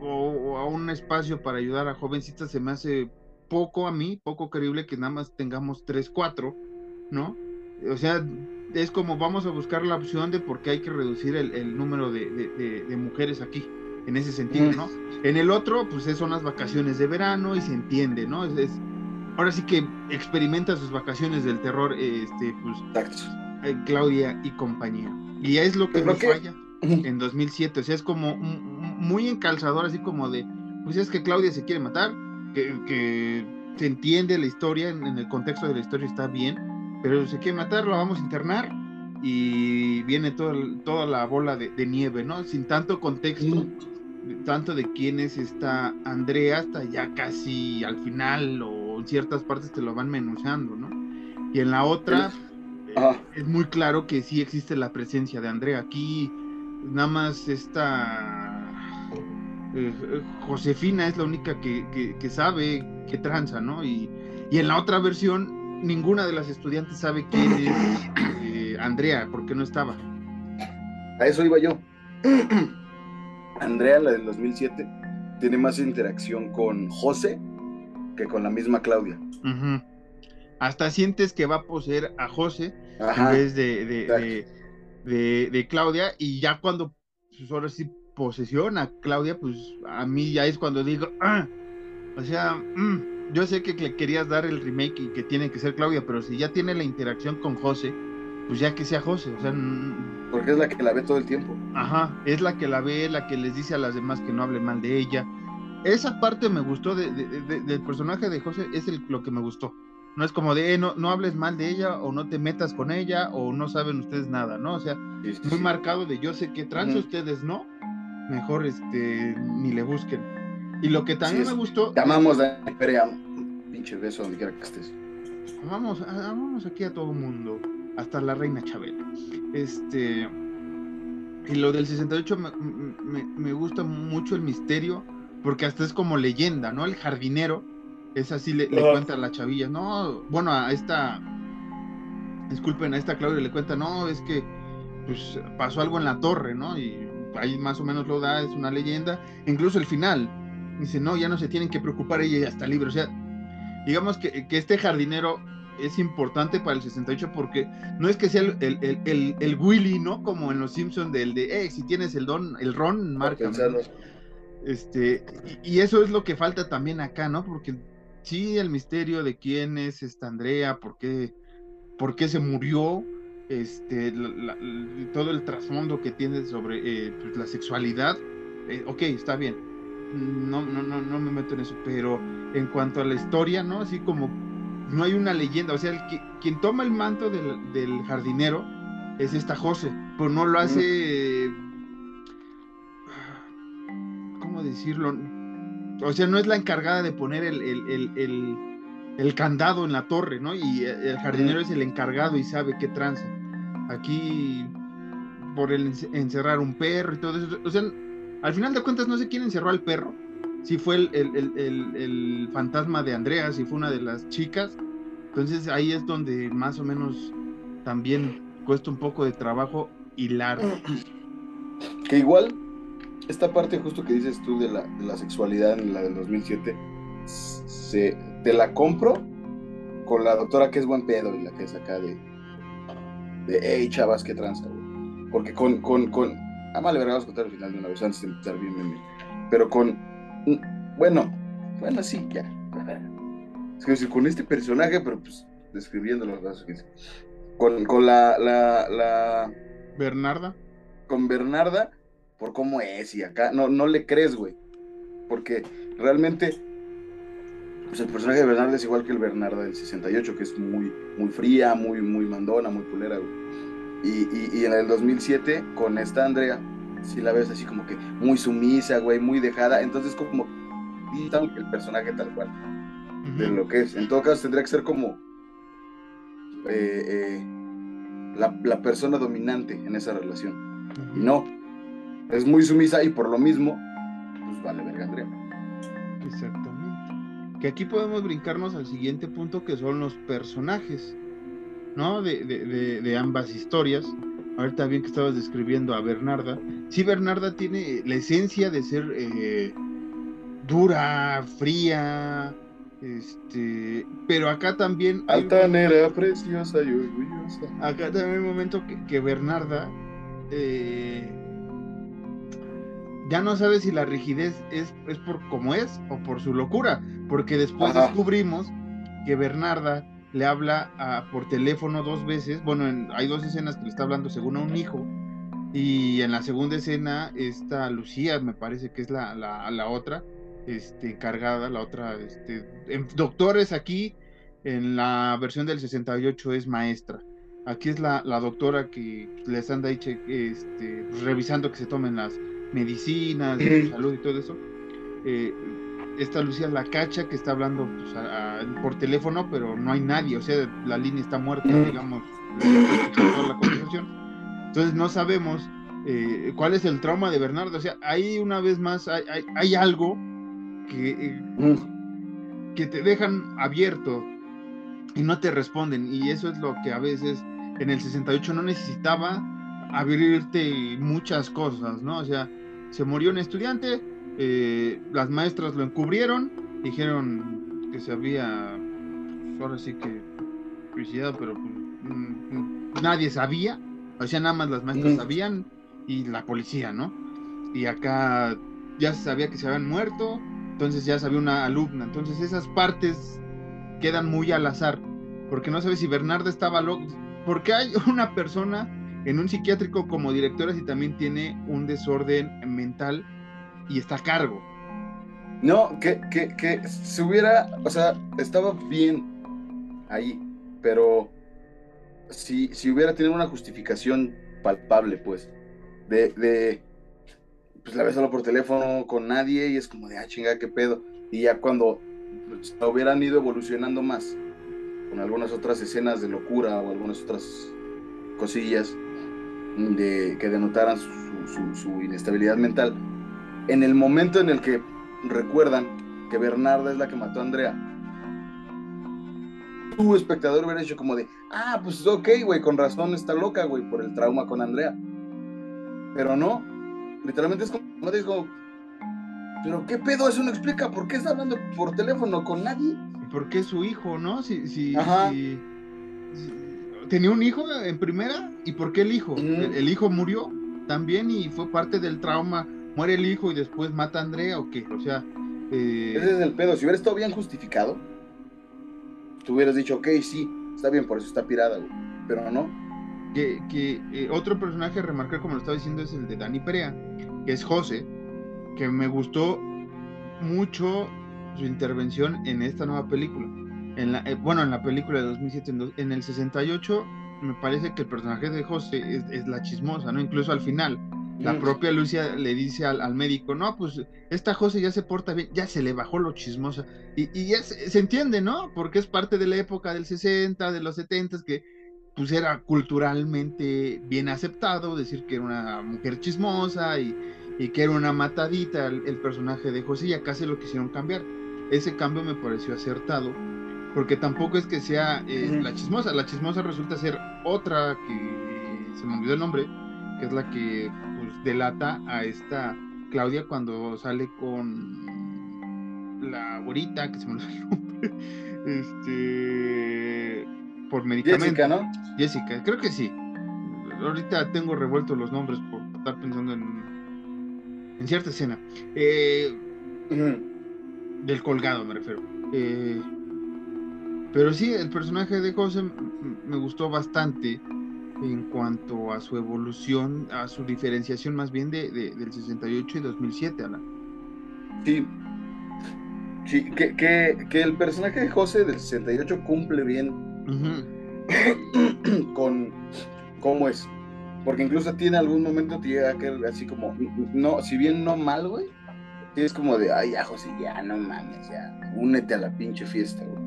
o, a un espacio para ayudar a jovencitas se me hace poco a mí, poco creíble que nada más tengamos tres, cuatro, ¿no? O sea, es como vamos a buscar la opción de por qué hay que reducir el, número de, mujeres aquí, en ese sentido, ¿no? En el otro, pues son las vacaciones de verano y se entiende, ¿no? Es, ahora sí que experimenta sus vacaciones del terror, este, pues, eh, Claudia y compañía. Y es lo que nos falla en 2007, o sea, es como muy encalzador, así como de, pues es que Claudia se quiere matar, que, se entiende la historia, en, el contexto de la historia está bien, pero se quiere matar, la vamos a internar y viene toda la bola de, nieve, ¿no? Sin tanto contexto, tanto de quién es esta Andrea, hasta ya casi al final o en ciertas partes te lo van menuceando, ¿no? Y en la otra eh, es muy claro que sí existe la presencia de Andrea. Aquí nada más esta eh, eh, Josefina es la única que, sabe que tranza, ¿no? Y, en la otra versión, ninguna de las estudiantes sabe quién es eh, Andrea, porque no estaba. A eso iba yo. Andrea, la del 2007, tiene más interacción con José que con la misma Claudia. Hasta sientes que va a poseer a José en vez de de, Claudia, y ya cuando, pues ahora sí posesión a Claudia, pues a mí ya es cuando digo, ah, o sea, mm, yo sé que le querías dar el remake y que tiene que ser Claudia, pero si ya tiene la interacción con José, pues ya que sea José, o sea, porque es la que la ve todo el tiempo. Ajá, es la que la ve, la que les dice a las demás que no hable mal de ella. Esa parte me gustó del personaje de José, es el, lo que me gustó. No es como de, eh, no, no hables mal de ella o no te metas con ella o no saben ustedes nada, ¿no? O sea, muy marcado de yo sé que trans ustedes no, mejor este ni le busquen. Y lo que también me gustó. Te amamos, Pinche beso donde quiera que estés. Amamos, amamos aquí a todo mundo, hasta la reina Chabela. Este. Y lo del 68 me, me, gusta mucho el misterio, porque hasta es como leyenda, ¿no? El jardinero, es así, le, le cuenta a la chavilla, no, bueno, a esta, disculpen, a esta Claudia le cuenta, no, es que pues pasó algo en la torre, ¿no? Y ahí más o menos lo da, es una leyenda, incluso el final, dice, no, ya no se tienen que preocupar, ella ya está libre, o sea, digamos que, que este jardinero es importante para el 68 porque no es que sea el, el, el, Willy, ¿no? Como en los Simpsons del de, hey, si tienes el don, el ron, marca. Este, y, eso es lo que falta también acá, ¿no? Porque sí, el misterio de quién es esta Andrea, por qué, por qué se murió, este, todo el trasfondo que tiene sobre eh, pues, la sexualidad, eh, ok, está bien. No, no, no, no me meto en eso, pero en cuanto a la historia, ¿no? Así como no hay una leyenda, o sea, el que, quien toma el manto del, jardinero es esta José, pero no lo hace, ¿cómo decirlo? O sea, no es la encargada de poner el, candado en la torre, ¿no? Y el jardinero es el encargado y sabe qué tranza. Aquí, por el encerrar un perro y todo eso, o sea, al final de cuentas no sé quién encerró al perro, si fue el, fantasma de Andrea, si fue una de las chicas. Entonces ahí es donde más o menos también cuesta un poco de trabajo hilar. Que igual, esta parte justo que dices tú de la, sexualidad en la del 2007, se, te la compro con la doctora que es buen pedo y la que es acá de, de hey chavas, que transa, Porque con, con, con, ah, vale, vamos a contar al final de una vez antes de empezar bien, bien, bien. Pero con bueno, bueno, sí, ya. Es que decir, con este personaje, pero pues describiendo los con, con la, la, la. Bernarda. Con Bernarda, por cómo es y acá. No, no le crees, güey. Porque realmente. Pues el personaje de Bernarda es igual que el Bernarda del 68, que es muy, muy fría, muy, muy mandona, muy culera, güey. Y, y, y en el 2007, con esta Andrea, si la ves así como que muy sumisa, güey, muy dejada. Entonces, como el personaje tal cual de lo que es. En todo caso, tendría que ser como eh, eh, la, persona dominante en esa relación. Y no, es muy sumisa y por lo mismo, pues vale, verga, Andrea. Exactamente. Que aquí podemos brincarnos al siguiente punto que son los personajes, ¿no? De, de ambas historias ahorita bien que estabas describiendo a Bernarda, sí Bernarda tiene la esencia de ser eh, dura, fría, este, pero acá también... Altanera, preciosa y orgullosa. Acá también hay un momento que, Bernarda eh, ya no sabe si la rigidez es, es por cómo es o por su locura, porque después descubrimos que Bernarda le habla por teléfono dos veces. Bueno, hay dos escenas que le está hablando según a un hijo. Y en la segunda escena está Lucía, me parece que es la, la, otra, este, cargada, la otra, este, doctores aquí, en la versión del 68 es maestra. Aquí es la, doctora que les anda ahí este, revisando que se tomen las medicinas, de salud y todo eso. Eh, esta Lucía la cacha que está hablando pues, por teléfono, pero no hay nadie, o sea, la línea está muerta, digamos, toda la conversación. Entonces no sabemos eh, cuál es el trauma de Bernardo, o sea, ahí una vez más hay, hay, algo que, eh, que te dejan abierto y no te responden, y eso es lo que a veces en el 68 no necesitaba abrirte muchas cosas, ¿no? O sea, se murió un estudiante, eh, las maestras lo encubrieron, dijeron que se había, pues, ahora sí que suicidado, pero pues, mm, mm, nadie sabía, o sea, nada más las maestras mm. sabían y la policía, ¿no? Y acá ya se sabía que se habían muerto, entonces ya sabía una alumna, entonces esas partes quedan muy al azar, porque no sabes si Bernarda estaba loco, porque hay una persona en un psiquiátrico como directora si también tiene un desorden mental y está a cargo. No, que, que, que se hubiera, o sea, estaba bien ahí, pero si, si hubiera tenido una justificación palpable, pues, de, de, pues la ves solo por teléfono con nadie y es como de, ah, chinga, qué pedo. Y ya cuando pues, hubieran ido evolucionando más, con algunas otras escenas de locura o algunas otras cosillas de, que denotaran su, su, inestabilidad mental, en el momento en el que recuerdan que Bernarda es la que mató a Andrea, tu espectador hubiera dicho como de, ah, pues ok, güey, con razón está loca, güey, por el trauma con Andrea. Pero no, literalmente es como, es como pero qué pedo, eso no explica, ¿por qué está hablando por teléfono con nadie? ¿Por qué su hijo, no? Si, si, tenía un hijo en primera, ¿y por qué el hijo? el, hijo murió también y fue parte del trauma. Muere el hijo y después mata a Andrea o qué, o sea. Eh, Ese es el pedo. Si hubiera estado bien justificado, tú hubieras dicho, ok, sí, está bien, por eso está pirada, güey. Pero no. Que, que eh, otro personaje a remarcar, como lo estaba diciendo, es el de Dani Perea, que es José, que me gustó mucho su intervención en esta nueva película. En la, eh, bueno, en la película de 2007, en, el 68, me parece que el personaje de José es, la chismosa, ¿no? Incluso al final, la mm. propia Lucia le dice al, médico, no, pues esta José ya se porta bien, ya se le bajó lo chismosa. Y, y ya se, entiende, ¿no? Porque es parte de la época del 60, de los 70, que pues era culturalmente bien aceptado decir que era una mujer chismosa y, y que era una matadita el, personaje de José y acá se lo quisieron cambiar. Ese cambio me pareció acertado, porque tampoco es que sea eh, la chismosa, la chismosa resulta ser otra que se me olvidó el nombre, que es la que pues, delata a esta Claudia cuando sale con la güerita, que se me olvidó el nombre, este, por medicamento. Jessica, ¿no? Jessica, creo que sí. Ahorita tengo revueltos los nombres por estar pensando en en cierta escena. Eh, del colgado, me refiero. Eh, pero sí, el personaje de José me gustó bastante en cuanto a su evolución, a su diferenciación más bien de, del 68 y 2007, Ana. Sí, sí que, que, el personaje de José del 68 cumple bien con cómo es porque incluso tiene algún momento te llega que así como, no, si bien no mal, güey, es como de, ay, ya, José, ya, no mames, ya, únete a la pinche fiesta, güey.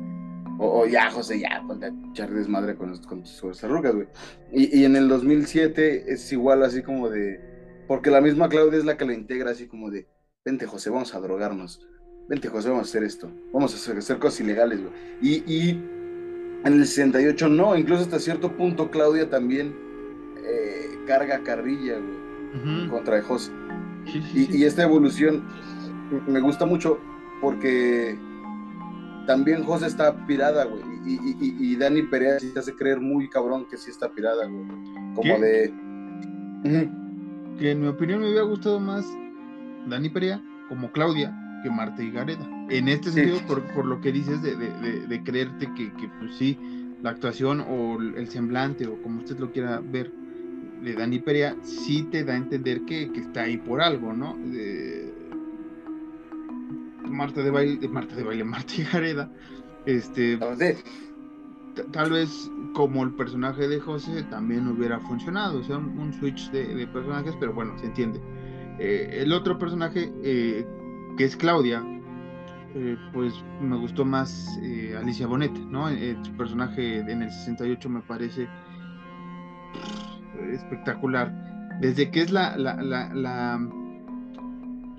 O, ya, José, ya, ponte a echar desmadre con, con tus arrugas, güey. Y, y en el 2007 es igual así como de, porque la misma Claudia es la que la integra así como de, vente, José, vamos a drogarnos. Vente, José, vamos a hacer esto. Vamos a hacer, hacer cosas ilegales, güey. Y, y en el 68 no, incluso hasta cierto punto Claudia también eh, carga carrilla, contra de José. y, esta evolución me gusta mucho porque también José está pirada, güey. Y, Dani Perea se hace creer muy cabrón que sí está pirada, güey. Como de. Que en mi opinión me hubiera gustado más Dani Perea como Claudia que Marta y Gareda. En este sentido, por, lo que dices de, creerte que, que, pues sí, la actuación o el semblante o como usted lo quiera ver, de Dani Perea sí te da a entender que, está ahí por algo, ¿no? Marta de baile, Marta de baile, Marta y Gareda, este, tal vez como el personaje de José también hubiera funcionado, o sea, un, switch de, personajes, pero bueno, se entiende. Eh, el otro personaje, eh, que es Claudia, eh, pues me gustó más Alicia Bonet, ¿no? su personaje en el 68 me parece espectacular. Desde que es la, la, la, la,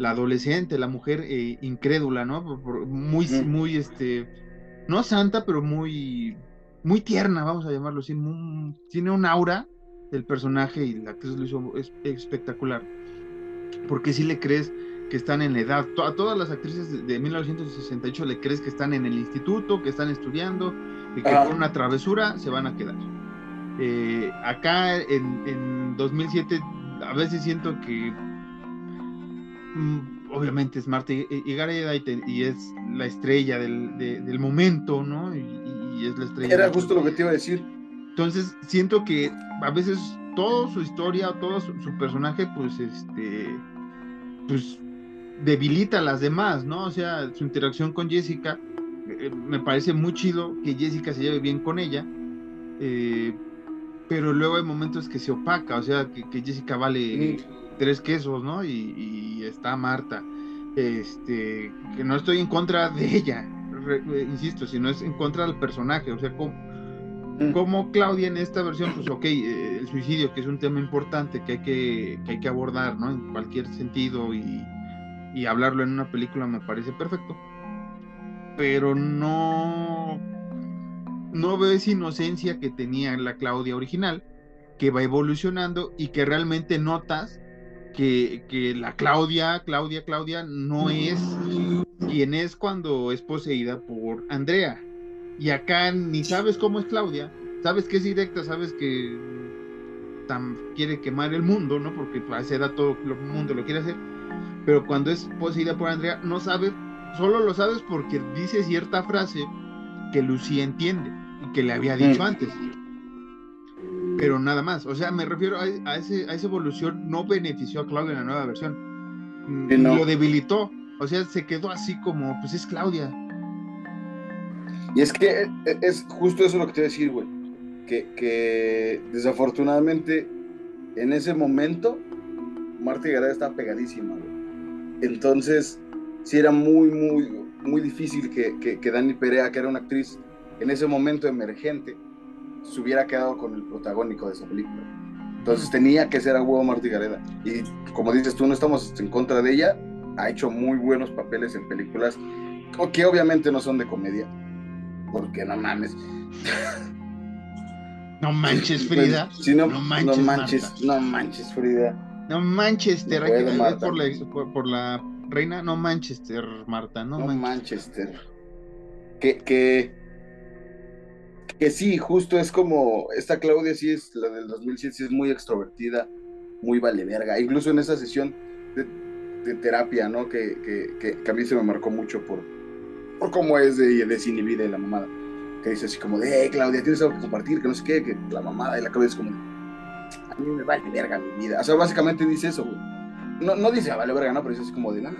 adolescente, la mujer eh, incrédula, ¿no? Muy, muy, este, no santa, pero muy, muy tierna, vamos a llamarlo así. tiene un aura del personaje y la actriz lo hizo espectacular. Porque si le crees que están en la edad, a todas las actrices de, 1968 le crees que están en el instituto, que están estudiando y que por una travesura se van a quedar. Eh, acá en, 2007 a veces siento que obviamente es Marta y, Gareda y, es la estrella del, momento, ¿no? Y, es la estrella. Era justo lo que te iba a decir. Entonces siento que a veces toda su historia, todo su, personaje, pues este, pues debilita a las demás, ¿no? O sea, su interacción con Jessica, eh, me parece muy chido que Jessica se lleve bien con ella, eh, pero luego hay momentos que se opaca, o sea, que, Jessica vale tres quesos, ¿no? Y, está Marta. Este, que no estoy en contra de ella, eh, insisto, sino es en contra del personaje, o sea, como, Claudia en esta versión, pues ok, el suicidio, que es un tema importante que hay que, que hay que abordar, ¿no? En cualquier sentido y, y hablarlo en una película me parece perfecto pero no, no veo esa inocencia que tenía la Claudia original, que va evolucionando y que realmente notas que, que la Claudia, Claudia, Claudia no es quien es cuando es poseída por Andrea. Y acá ni sabes cómo es Claudia, sabes que es directa, sabes que quiere quemar el mundo, ¿no? Porque a esa edad todo el mundo lo quiere hacer. Pero cuando es poseída por Andrea, no sabes solo lo sabes porque dice cierta frase que Lucía entiende que le había dicho mm. antes. Pero nada más, o sea, me refiero a, ese, a esa evolución, no benefició a Claudia en la nueva versión, mm, lo debilitó, o sea, se quedó así como, pues es Claudia. Y es que e, e, es justo eso lo que te voy a decir, güey, que, que desafortunadamente en ese momento Marta Gareda estaba pegadísima, güey. Entonces, sí era muy, muy, muy difícil que, que, Dani Perea, que era una actriz en ese momento emergente, se hubiera quedado con el protagónico de esa película. Entonces tenía que ser a huevo Martí Gareda. Y como dices tú, no estamos en contra de ella. Ha hecho muy buenos papeles en películas que obviamente no son de comedia. Porque no mames. No manches, Frida. no, no, manches, no manches, no manches, Frida. No manches, te por, la, por la Reina, no Manchester, Marta, no, Manchester. Que, que, que sí, justo es como, esta Claudia sí es, la del 2007, sí es muy extrovertida, muy vale verga. Incluso en esa sesión de, terapia, ¿no? Que, que, que, a mí se me marcó mucho por, por cómo es de desinhibida y la mamada. Que dice así como de, Claudia, tienes algo que compartir, que no sé qué, que la mamada y la Claudia es como, a mí me vale verga mi vida. O sea, básicamente dice eso, güey no, no dice, ah, vale verga, no, pero dice así como de, nada,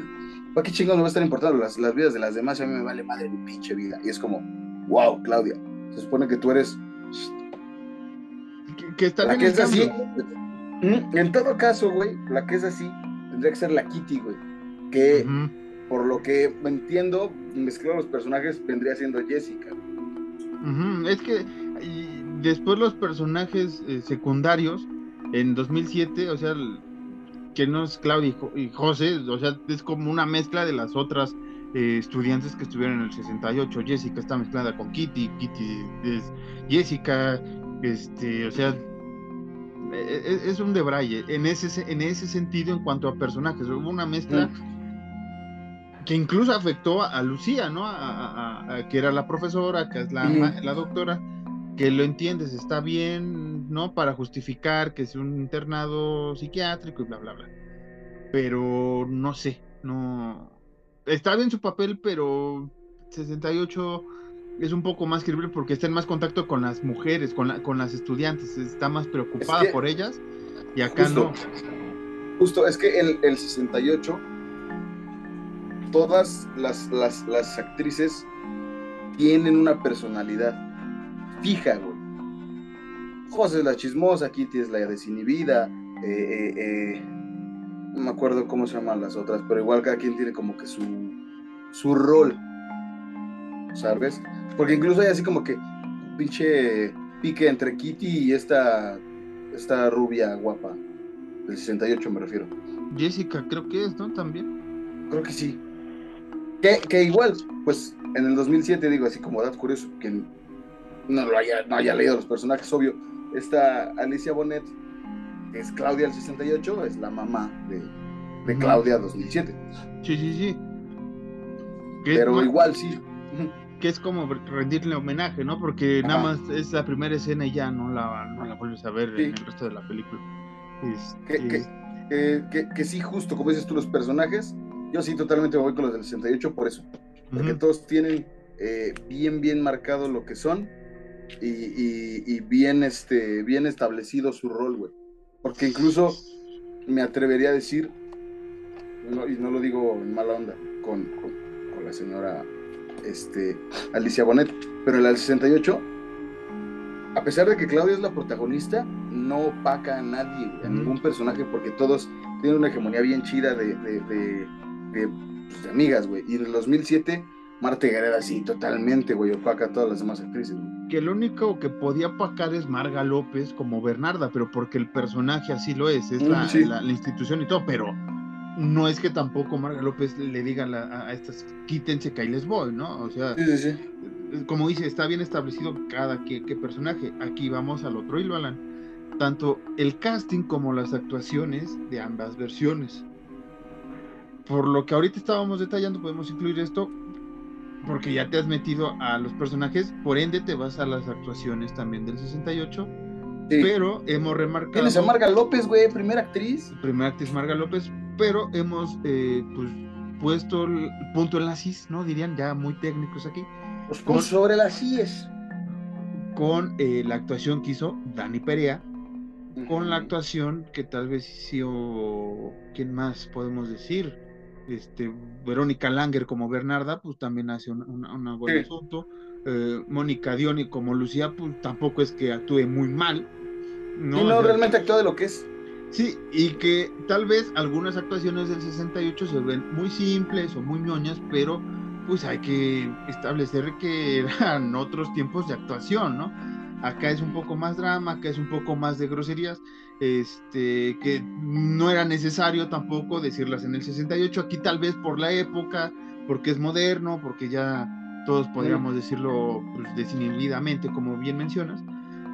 ¿para qué chingados me va a estar importando las, las vidas de las demás? A mí me vale madre mi pinche vida. Y es como, wow, Claudia, se supone que tú eres... Que, está la que es así. Mm, en todo caso, güey, la que es así tendría que ser la Kitty, güey. Que, por lo que entiendo, mezclando los personajes, vendría siendo Jessica. Es que después los personajes eh, secundarios, en 2007, o sea, que no es Claudia y, José, o sea, es como una mezcla de las otras eh, estudiantes que estuvieron en el 68. Jessica está mezclada con Kitty, Kitty es Jessica, este, o sea, e, e, es, un debraye en ese, en ese sentido en cuanto a personajes. Hubo una mezcla mm. que incluso afectó a, Lucía, ¿no? A, que era la profesora, que es la, la doctora, que lo entiendes, está bien, ¿no? Para justificar que es un internado psiquiátrico y bla, bla, bla. Pero no sé, no. Está bien su papel, pero 68 es un poco más creíble porque está en más contacto con las mujeres, con, con las estudiantes, está más preocupada por ellas y acá no. Justo, es que el, el 68, todas las, las, las actrices tienen una personalidad fija, güey. José es la chismosa, Kitty es la desinhibida, eh, eh, eh, no me acuerdo cómo se llaman las otras, pero igual cada quien tiene como que su, su rol, ¿sabes? Porque incluso hay así como que pinche pique entre Kitty y esta, esta rubia guapa, del 68 me refiero. Jessica creo que es, ¿no? También. Creo que sí. Que, que igual, pues en el 2007 digo así como dato curioso, que no lo haya, no haya leído los personajes, obvio, esta Alicia Bonet, que es Claudia del 68, es la mamá de, de Claudia 2007. Sí, sí, sí. Pero igual sí. Que es como rendirle homenaje, ¿no? Porque nada más es la primera escena y ya no la, no la vuelves a ver en el resto de la película. que, que, sí, justo como dices tú, los personajes, yo sí totalmente me voy con los del 68 por eso. Porque todos tienen eh, bien, bien marcado lo que son y, bien, este, bien establecido su rol, güey. Porque incluso me atrevería a decir, y no lo digo en mala onda, con, la señora este, Alicia Bonet. Pero en el 68, a pesar de que Claudia es la protagonista, no opaca a nadie, a ningún personaje, porque todos tienen una hegemonía bien chida de, de, de, de, pues, de amigas, güey. Y en el 2007, Marta Gareda sí, totalmente, güey, opaca a todas las demás actrices, güey. Que lo único que podía opacar es Marga López como Bernarda, pero porque el personaje así lo es, es Mm, la, sí. la- la institución y todo, pero no es que tampoco Marga López le diga a, la- a- estas, quítense que ahí les voy, ¿no? O sea, sí, sí. como dice, está bien establecido cada que, que personaje. Aquí vamos al otro hilo, Alan. Tanto el casting como las actuaciones de ambas versiones. Por lo que ahorita estábamos detallando, podemos incluir esto porque ya te has metido a los personajes, por ende te vas a las actuaciones también del 68, Sí. pero hemos remarcado... Tienes a Marga López, güey, primera actriz. Primera actriz Marga López, pero hemos eh, pues, puesto el punto en la CIS, ¿no? Dirían ya muy técnicos aquí. Pues Con- sobre las CIES. con eh, la actuación que hizo Dani Perea, con la actuación que tal vez hizo, ¿quién más podemos decir? Este, Verónica Langer como Bernarda, pues también hace una, una, una buen Sí. asunto. Eh, Mónica Dioni como Lucía, pues tampoco es que actúe muy mal. No, O no, sea, realmente actúa de lo que es. Sí, y que tal vez algunas actuaciones del 68 se ven muy simples o muy ñoñas, pero pues hay que establecer que eran otros tiempos de actuación, ¿no? Acá es un poco más drama, acá es un poco más de groserías, este, que no era necesario tampoco decirlas en el 68, aquí tal vez por la época, porque es moderno, porque ya todos podríamos decirlo pues, desinhibidamente, como bien mencionas,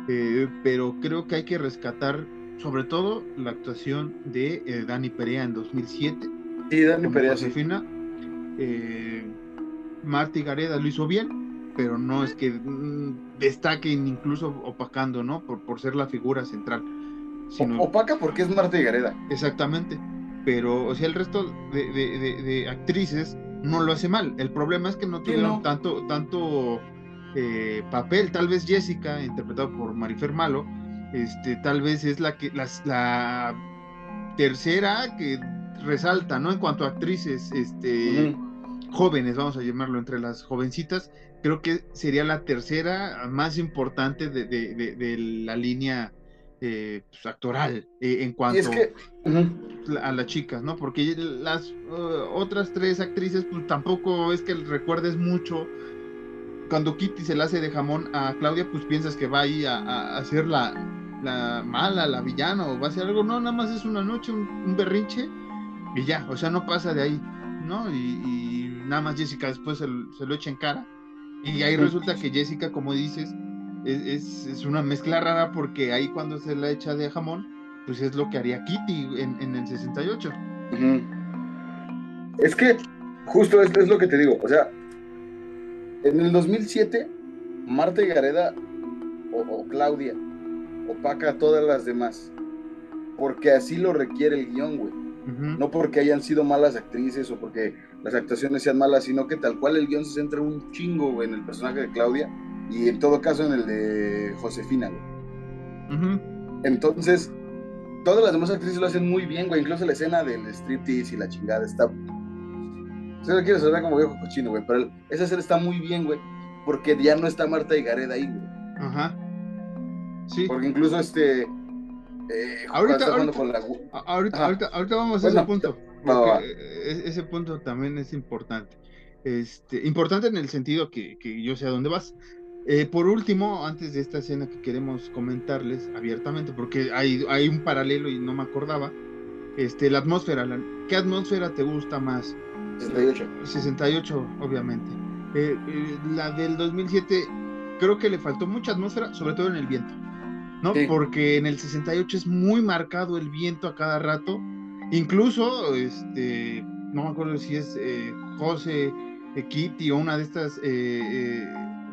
eh, pero creo que hay que rescatar sobre todo la actuación de eh, Dani Perea en 2007 Sí, Dani Perea, sí. Eh, Marta Gareda lo hizo bien, pero no es que mm, destaquen incluso opacando, ¿no? Por, por ser la figura central. Sino, Opaca porque es Marta Gareda. exactamente. Pero, o sea, el resto de, de- de- de actrices no lo hace mal. El problema es que no Sí, tuvieron no. tanto, tanto eh, papel. Tal vez Jessica, interpretada por Marifer Malo, este, tal vez es la que la tercera que resalta, ¿no? En cuanto a actrices, este, jóvenes, vamos a llamarlo entre las jovencitas, creo que sería la tercera más importante de, de- de- de la línea eh, pues, actoral eh, en cuanto es que. a las chicas, ¿no? Porque las eh, otras tres actrices, pues tampoco es que recuerdes mucho. Cuando Kitty se la hace de jamón a Claudia, pues piensas que va ahí a, a- ser la, la mala, la villana, o va a ser algo. No, nada más es una noche, un, un berrinche, y ya, o sea, no pasa de ahí, ¿no? Y, y nada más Jessica después se, lo- se lo echa en cara. Y ahí resulta que Jessica, como dices, es, es- es una mezcla rara porque ahí cuando se la echa de jamón, pues es lo que haría Kitty en, en el 68. Ujú. Es que, justo es, es lo que te digo. O sea, en el 2007, Marta Gareda o, o Claudia opaca a todas las demás. Porque así lo requiere el guion, güey. No porque hayan sido malas actrices o porque las actuaciones sean malas, sino que tal cual el guion se centra un chingo, güey, en el personaje de Claudia y en todo caso en el de Josefina, güey. Entonces, todas las demás actrices lo hacen muy bien, güey. Incluso la escena del striptease y la chingada está. Se lo quiero sonar como viejo cochino, güey. Pero esa escena está muy bien, güey. Porque ya no está Marta y Gareda ahí, güey. Ajá. Sí. Porque incluso este. Eh, Ahorita- ahorita- con la Ahorita, ahorita, ahorita vamos a Bueno, ese punto. porque, eh, ese punto también es importante. Este, importante en el sentido que, que yo sé a dónde vas. Eh, por último, antes de esta escena que queremos comentarles abiertamente, porque hay, hay un paralelo y no me acordaba, este, la atmósfera. ¿qué atmósfera te gusta más? 68. 68, obviamente. Eh, eh, la del 2007, creo que le faltó mucha atmósfera, sobre todo en el viento. ¿no? Sí. Porque en el 68 es muy marcado el viento a cada rato. Incluso, este, no me acuerdo si es eh, José, eh, Kitty o una de estas eh, eh,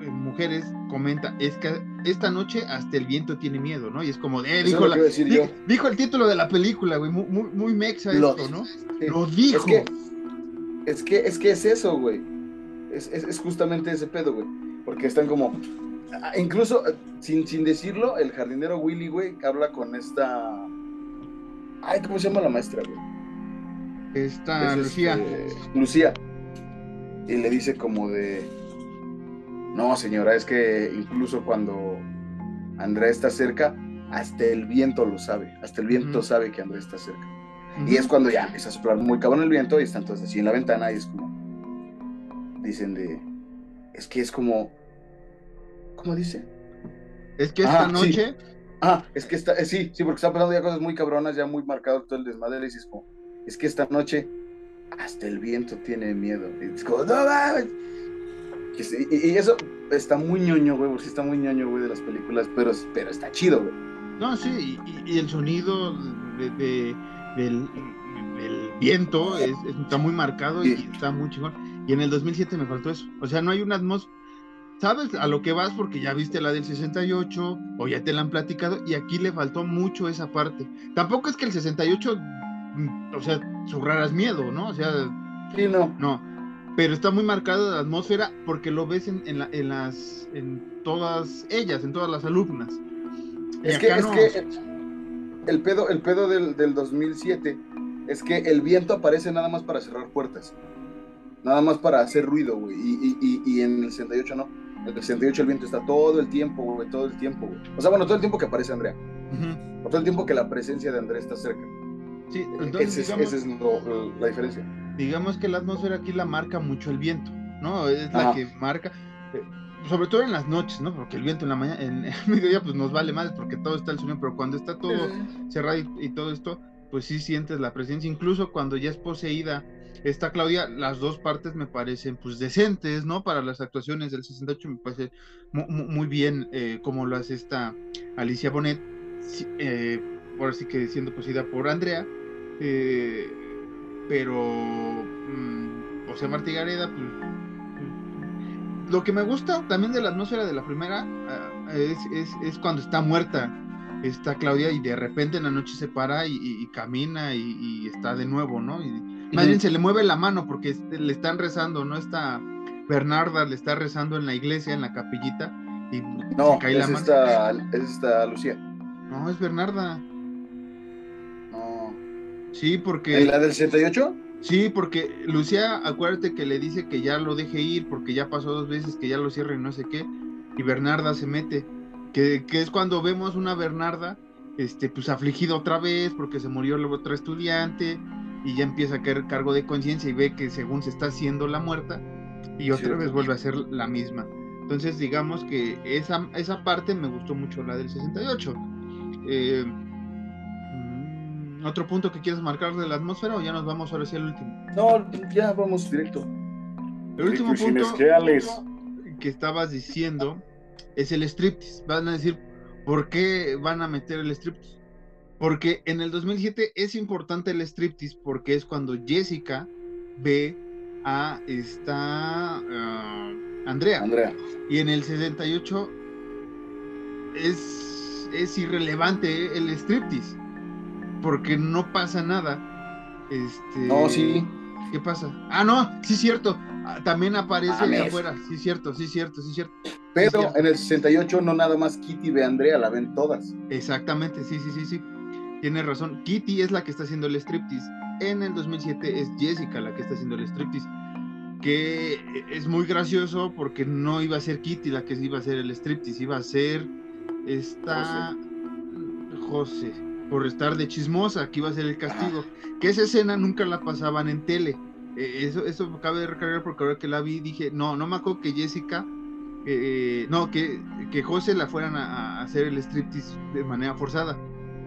mujeres comenta, es que esta noche hasta el viento tiene miedo, ¿no? Y es como, eh, dijo, la- dijo el título de la película, güey, muy, muy, muy mexa esto, ¿no? Lo dijo. Es que, es que es que es eso, güey. Es, es, es justamente ese pedo, güey. Porque están como. ah, Incluso, eh, sin, sin decirlo, el jardinero Willy, güey, habla con esta. Ay, ¿cómo se llama la maestra, güey? Está Es, Lucía. este, Lucía. y le dice como de, no señora, es que incluso cuando Andrea está cerca, hasta el viento lo sabe, hasta el viento sabe que Andrea está cerca. Y es cuando ya empieza a soplar muy cabrón el viento y están todos así en la ventana y es como, dicen de, es que es como, ¿cómo dice? Es que esta Ah, sí. noche, Ah, es que está, eh, sí, sí, porque están pasando ya cosas muy cabronas, ya muy marcado todo el desmadre, y es como, es que esta noche hasta el viento tiene miedo. Y es como, no mames. Y, y eso está muy ñoño, güey, porque está muy ñoño, güey, de las películas, pero, pero está chido, güey. no, sí, y, el sonido de, de- del, del viento es- es- está muy marcado y está muy chingón. Y en el 2007 me faltó eso. O sea, no hay una atmósfera. Sabes a lo que vas porque ya viste la del 68 o ya te la han platicado y aquí le faltó mucho esa parte. Tampoco es que el 68, mm, o sea, sobraras miedo, ¿no? O sea, Sí, no. no, pero está muy marcada la atmósfera porque lo ves en, en, la- en las, en todas ellas, en todas las alumnas. Es que, es que el pedo, el pedo del, del 2007 es que el viento aparece nada más para cerrar puertas. Nada más para hacer ruido, güey. Y, y, y, y en el 68 no. En el 68 el viento está todo el tiempo, güey. Todo el tiempo, güey. O sea, bueno, todo el tiempo que aparece Andrea. O todo el tiempo que la presencia de Andrea está cerca. Sí, entonces Ese es, digamos, ese es lo- la diferencia. Digamos que la atmósfera aquí la marca mucho el viento, ¿no? Es la Ajá. que marca, eh, sobre todo en las noches, ¿no? Porque el viento en la mañana, en el mediodía, pues nos vale más porque todo está el sonido, pero cuando está todo cerrado y, y todo esto, pues sí sientes la presencia, incluso cuando ya es poseída está Claudia, las dos partes me parecen pues decentes, ¿no? Para las actuaciones del 68 me parece mu- mu- muy, bien eh, como lo hace esta Alicia Bonet, eh, ahora sí que siendo poseída por Andrea, eh, pero mm, José Martí Gareda, pues mm, lo que me gusta también de la atmósfera de la primera ah, es, es, es cuando está muerta está Claudia y de repente en la noche se para y, y- y camina y, y está de nuevo, ¿no? Y más bien se le mueve la mano porque le están rezando, ¿no? Está Bernarda le está rezando en la iglesia, en la capillita, y No, se cae la mano. esta, es esta Lucía. No, es Bernarda. Sí, porque... ¿En la del 68? Sí, porque Lucía, acuérdate que le dice que ya lo deje ir porque ya pasó dos veces, que ya lo cierre y no sé qué, y Bernarda se mete, que, que es cuando vemos una Bernarda, este, pues afligida otra vez porque se murió la otra estudiante y ya empieza a caer cargo de conciencia y ve que según se está haciendo la muerta y otra vez vuelve a ser la misma. Entonces digamos que esa, esa parte me gustó mucho, la del 68. Eh, ¿Otro punto que quieres marcar de la atmósfera o ya nos vamos ahora sí al último? No, ya vamos directo. El último punto que estabas diciendo es el striptease. Van a decir, ¿por qué van a meter el striptease? Porque en el 2007 es importante el striptease porque es cuando Jessica ve a esta ah, Andrea. Andrea. Y en el 68 es, es irrelevante el striptease porque no pasa nada. Este, No, sí. ¿Qué pasa? Ah, no, sí, cierto. Ah, También aparece Ah, afuera. Sí, cierto, sí, cierto, sí, cierto. Pero cierto. en el 68 no nada más Kitty ve a Andrea, la ven todas. Exactamente, sí, sí, sí, sí. Tienes razón. Kitty es la que está haciendo el striptease. En el 2007 es Jessica la que está haciendo el striptease. Que es muy gracioso porque no iba a ser Kitty la que iba a hacer el striptease, iba a ser esta José, por estar de chismosa, que iba a ser el castigo. Que esa escena nunca la pasaban en tele. Eh, eso, eso me cabe de recargar porque ahora que la vi dije, no, no me acuerdo que Jessica, eh, no, que, que José la fueran a, a hacer el striptease de manera forzada.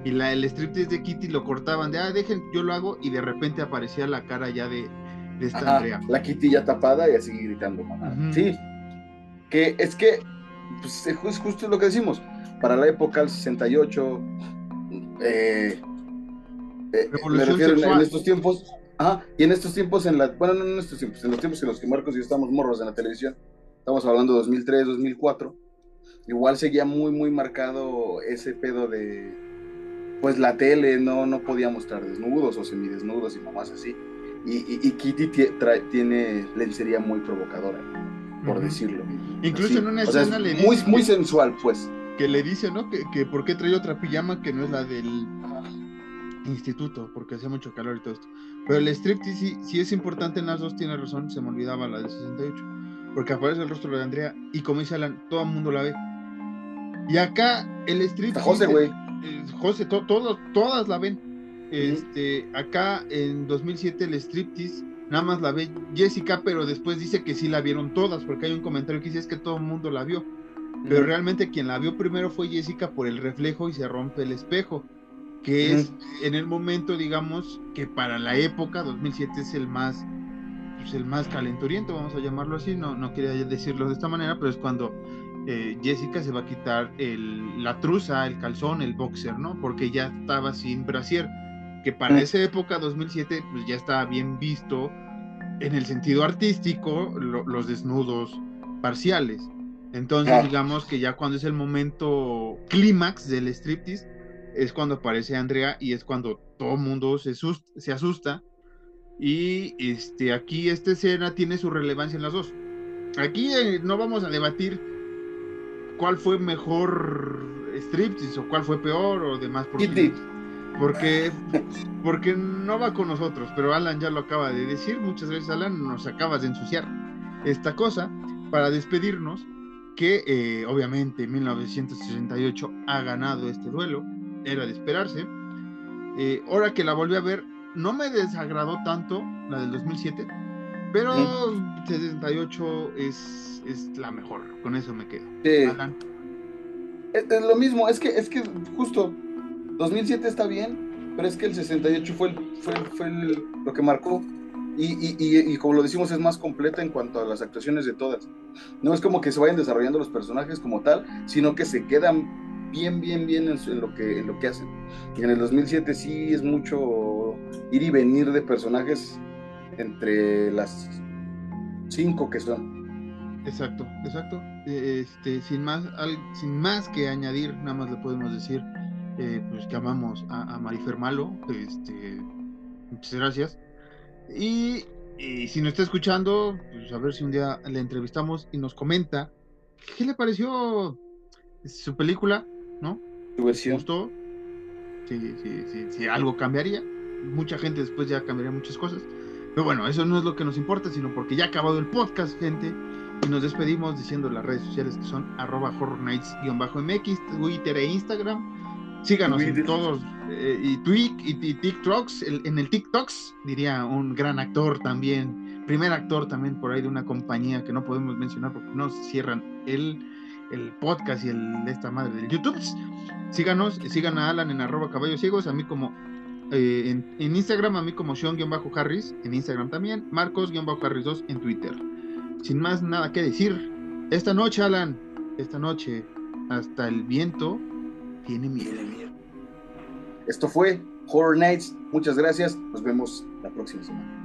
Y la, el striptease de Kitty lo cortaban de, ah, dejen, yo lo hago, y de repente aparecía la cara ya de, de esta Ajá, Andrea. la Kitty ya tapada y así gritando, mamá. Sí. Que es que, pues es ju- justo lo que decimos. Para la época, el 68, eh, eh, me refiero en- en, estos tiempos. Ajá, y en estos tiempos, en la, bueno, no en estos tiempos, en los tiempos en los que Marcos y yo estamos morros en la televisión, estamos hablando de 2003, 2004, igual seguía muy, muy marcado ese pedo de, pues la tele no, no podía mostrar desnudos o semidesnudos y mamás así. Y, y- y Kitty trae- tiene lencería muy provocadora, por Ujú. decirlo. Incluso Sí, en una o sea, escena es le muy, dice muy sensual, pues. Que le dice, ¿no? Que, que por qué trae otra pijama que no es la del instituto, porque hacía mucho calor y todo esto. Pero el striptease sí, sí es importante en las dos, tiene razón, se me olvidaba la del 68. Porque aparece el rostro de Andrea y como dice Alan, todo el mundo la ve. Y acá el striptease... José, güey. eh, José, to- todas la ven. Este, acá en 2007 el striptease nada más la ve Jessica, pero después dice que sí la vieron todas, porque hay un comentario que dice es que todo el mundo la vio. Pero realmente quien la vio primero fue Jessica por el reflejo y se rompe el espejo, que es en el momento, digamos, que para la época, 2007 es el más, pues, el más calenturiento, vamos a llamarlo así, no, no quería decirlo de esta manera, pero es cuando eh, Jessica se va a quitar el, la truza, el calzón, el boxer, ¿no? Porque ya estaba sin brasier, que para esa época, 2007, pues ya estaba bien visto en el sentido artístico lo- los desnudos parciales. Entonces, digamos que ya cuando es el momento clímax del striptease, es cuando aparece Andrea y es cuando todo el mundo se, se asusta. Y este, aquí esta escena tiene su relevancia en las dos. Aquí eh, no vamos a debatir cuál fue mejor striptease o cuál fue peor o demás. Porque, porque, porque no va con nosotros, pero Alan ya lo acaba de decir. Muchas gracias, Alan. Nos acabas de ensuciar esta cosa para despedirnos. Que eh, obviamente en 1968 ha ganado este duelo, era de esperarse. Eh, ahora que la volví a ver, no me desagradó tanto la del 2007, pero 68 es, es la mejor, con eso me quedo. Sí. Alan. Es, es lo mismo, es que, es que justo 2007 está bien, pero es que el 68 fue, el- fue, fue el- lo que marcó. Y, y, como lo decimos, es más completa en cuanto a las actuaciones de todas. No es como que se vayan desarrollando los personajes como tal, sino que se quedan bien, bien, bien en, en lo, que, en lo que hacen. Y en el 2007 sí es mucho ir y venir de personajes entre las cinco que son. Exacto, exacto. Este, sin más, al- sin más que añadir, nada más le podemos decir, eh, pues que amamos a, a Marifer Malo. Este, muchas gracias. Y, y si nos está escuchando, pues a ver si un día le entrevistamos y nos comenta qué le pareció su película, ¿no? ¿Te gustó? Si, si, si, si algo cambiaría. Mucha gente después ya cambiaría muchas cosas. Pero bueno, eso no es lo que nos importa, sino porque ya ha acabado el podcast, gente. Y nos despedimos diciendo las redes sociales que son arroba horror nights-mx, Twitter e Instagram. Síganos en todos, eh, y Twig y, y TikToks, el- en el TikToks, diría un gran actor también, primer actor también por ahí de una compañía que no podemos mencionar porque nos cierran el, el podcast y el, esta madre del YouTube. Síganos, y sigan a Alan en arroba caballos ciegos, a mí como eh, en, en Instagram, a mí como Sean-Harris, en Instagram también, Marcos-Harris 2 en Twitter. Sin más nada que decir, esta noche, Alan, esta noche, hasta el viento tiene miedo. Esto fue Horror Nights. Muchas gracias. Nos vemos la próxima semana.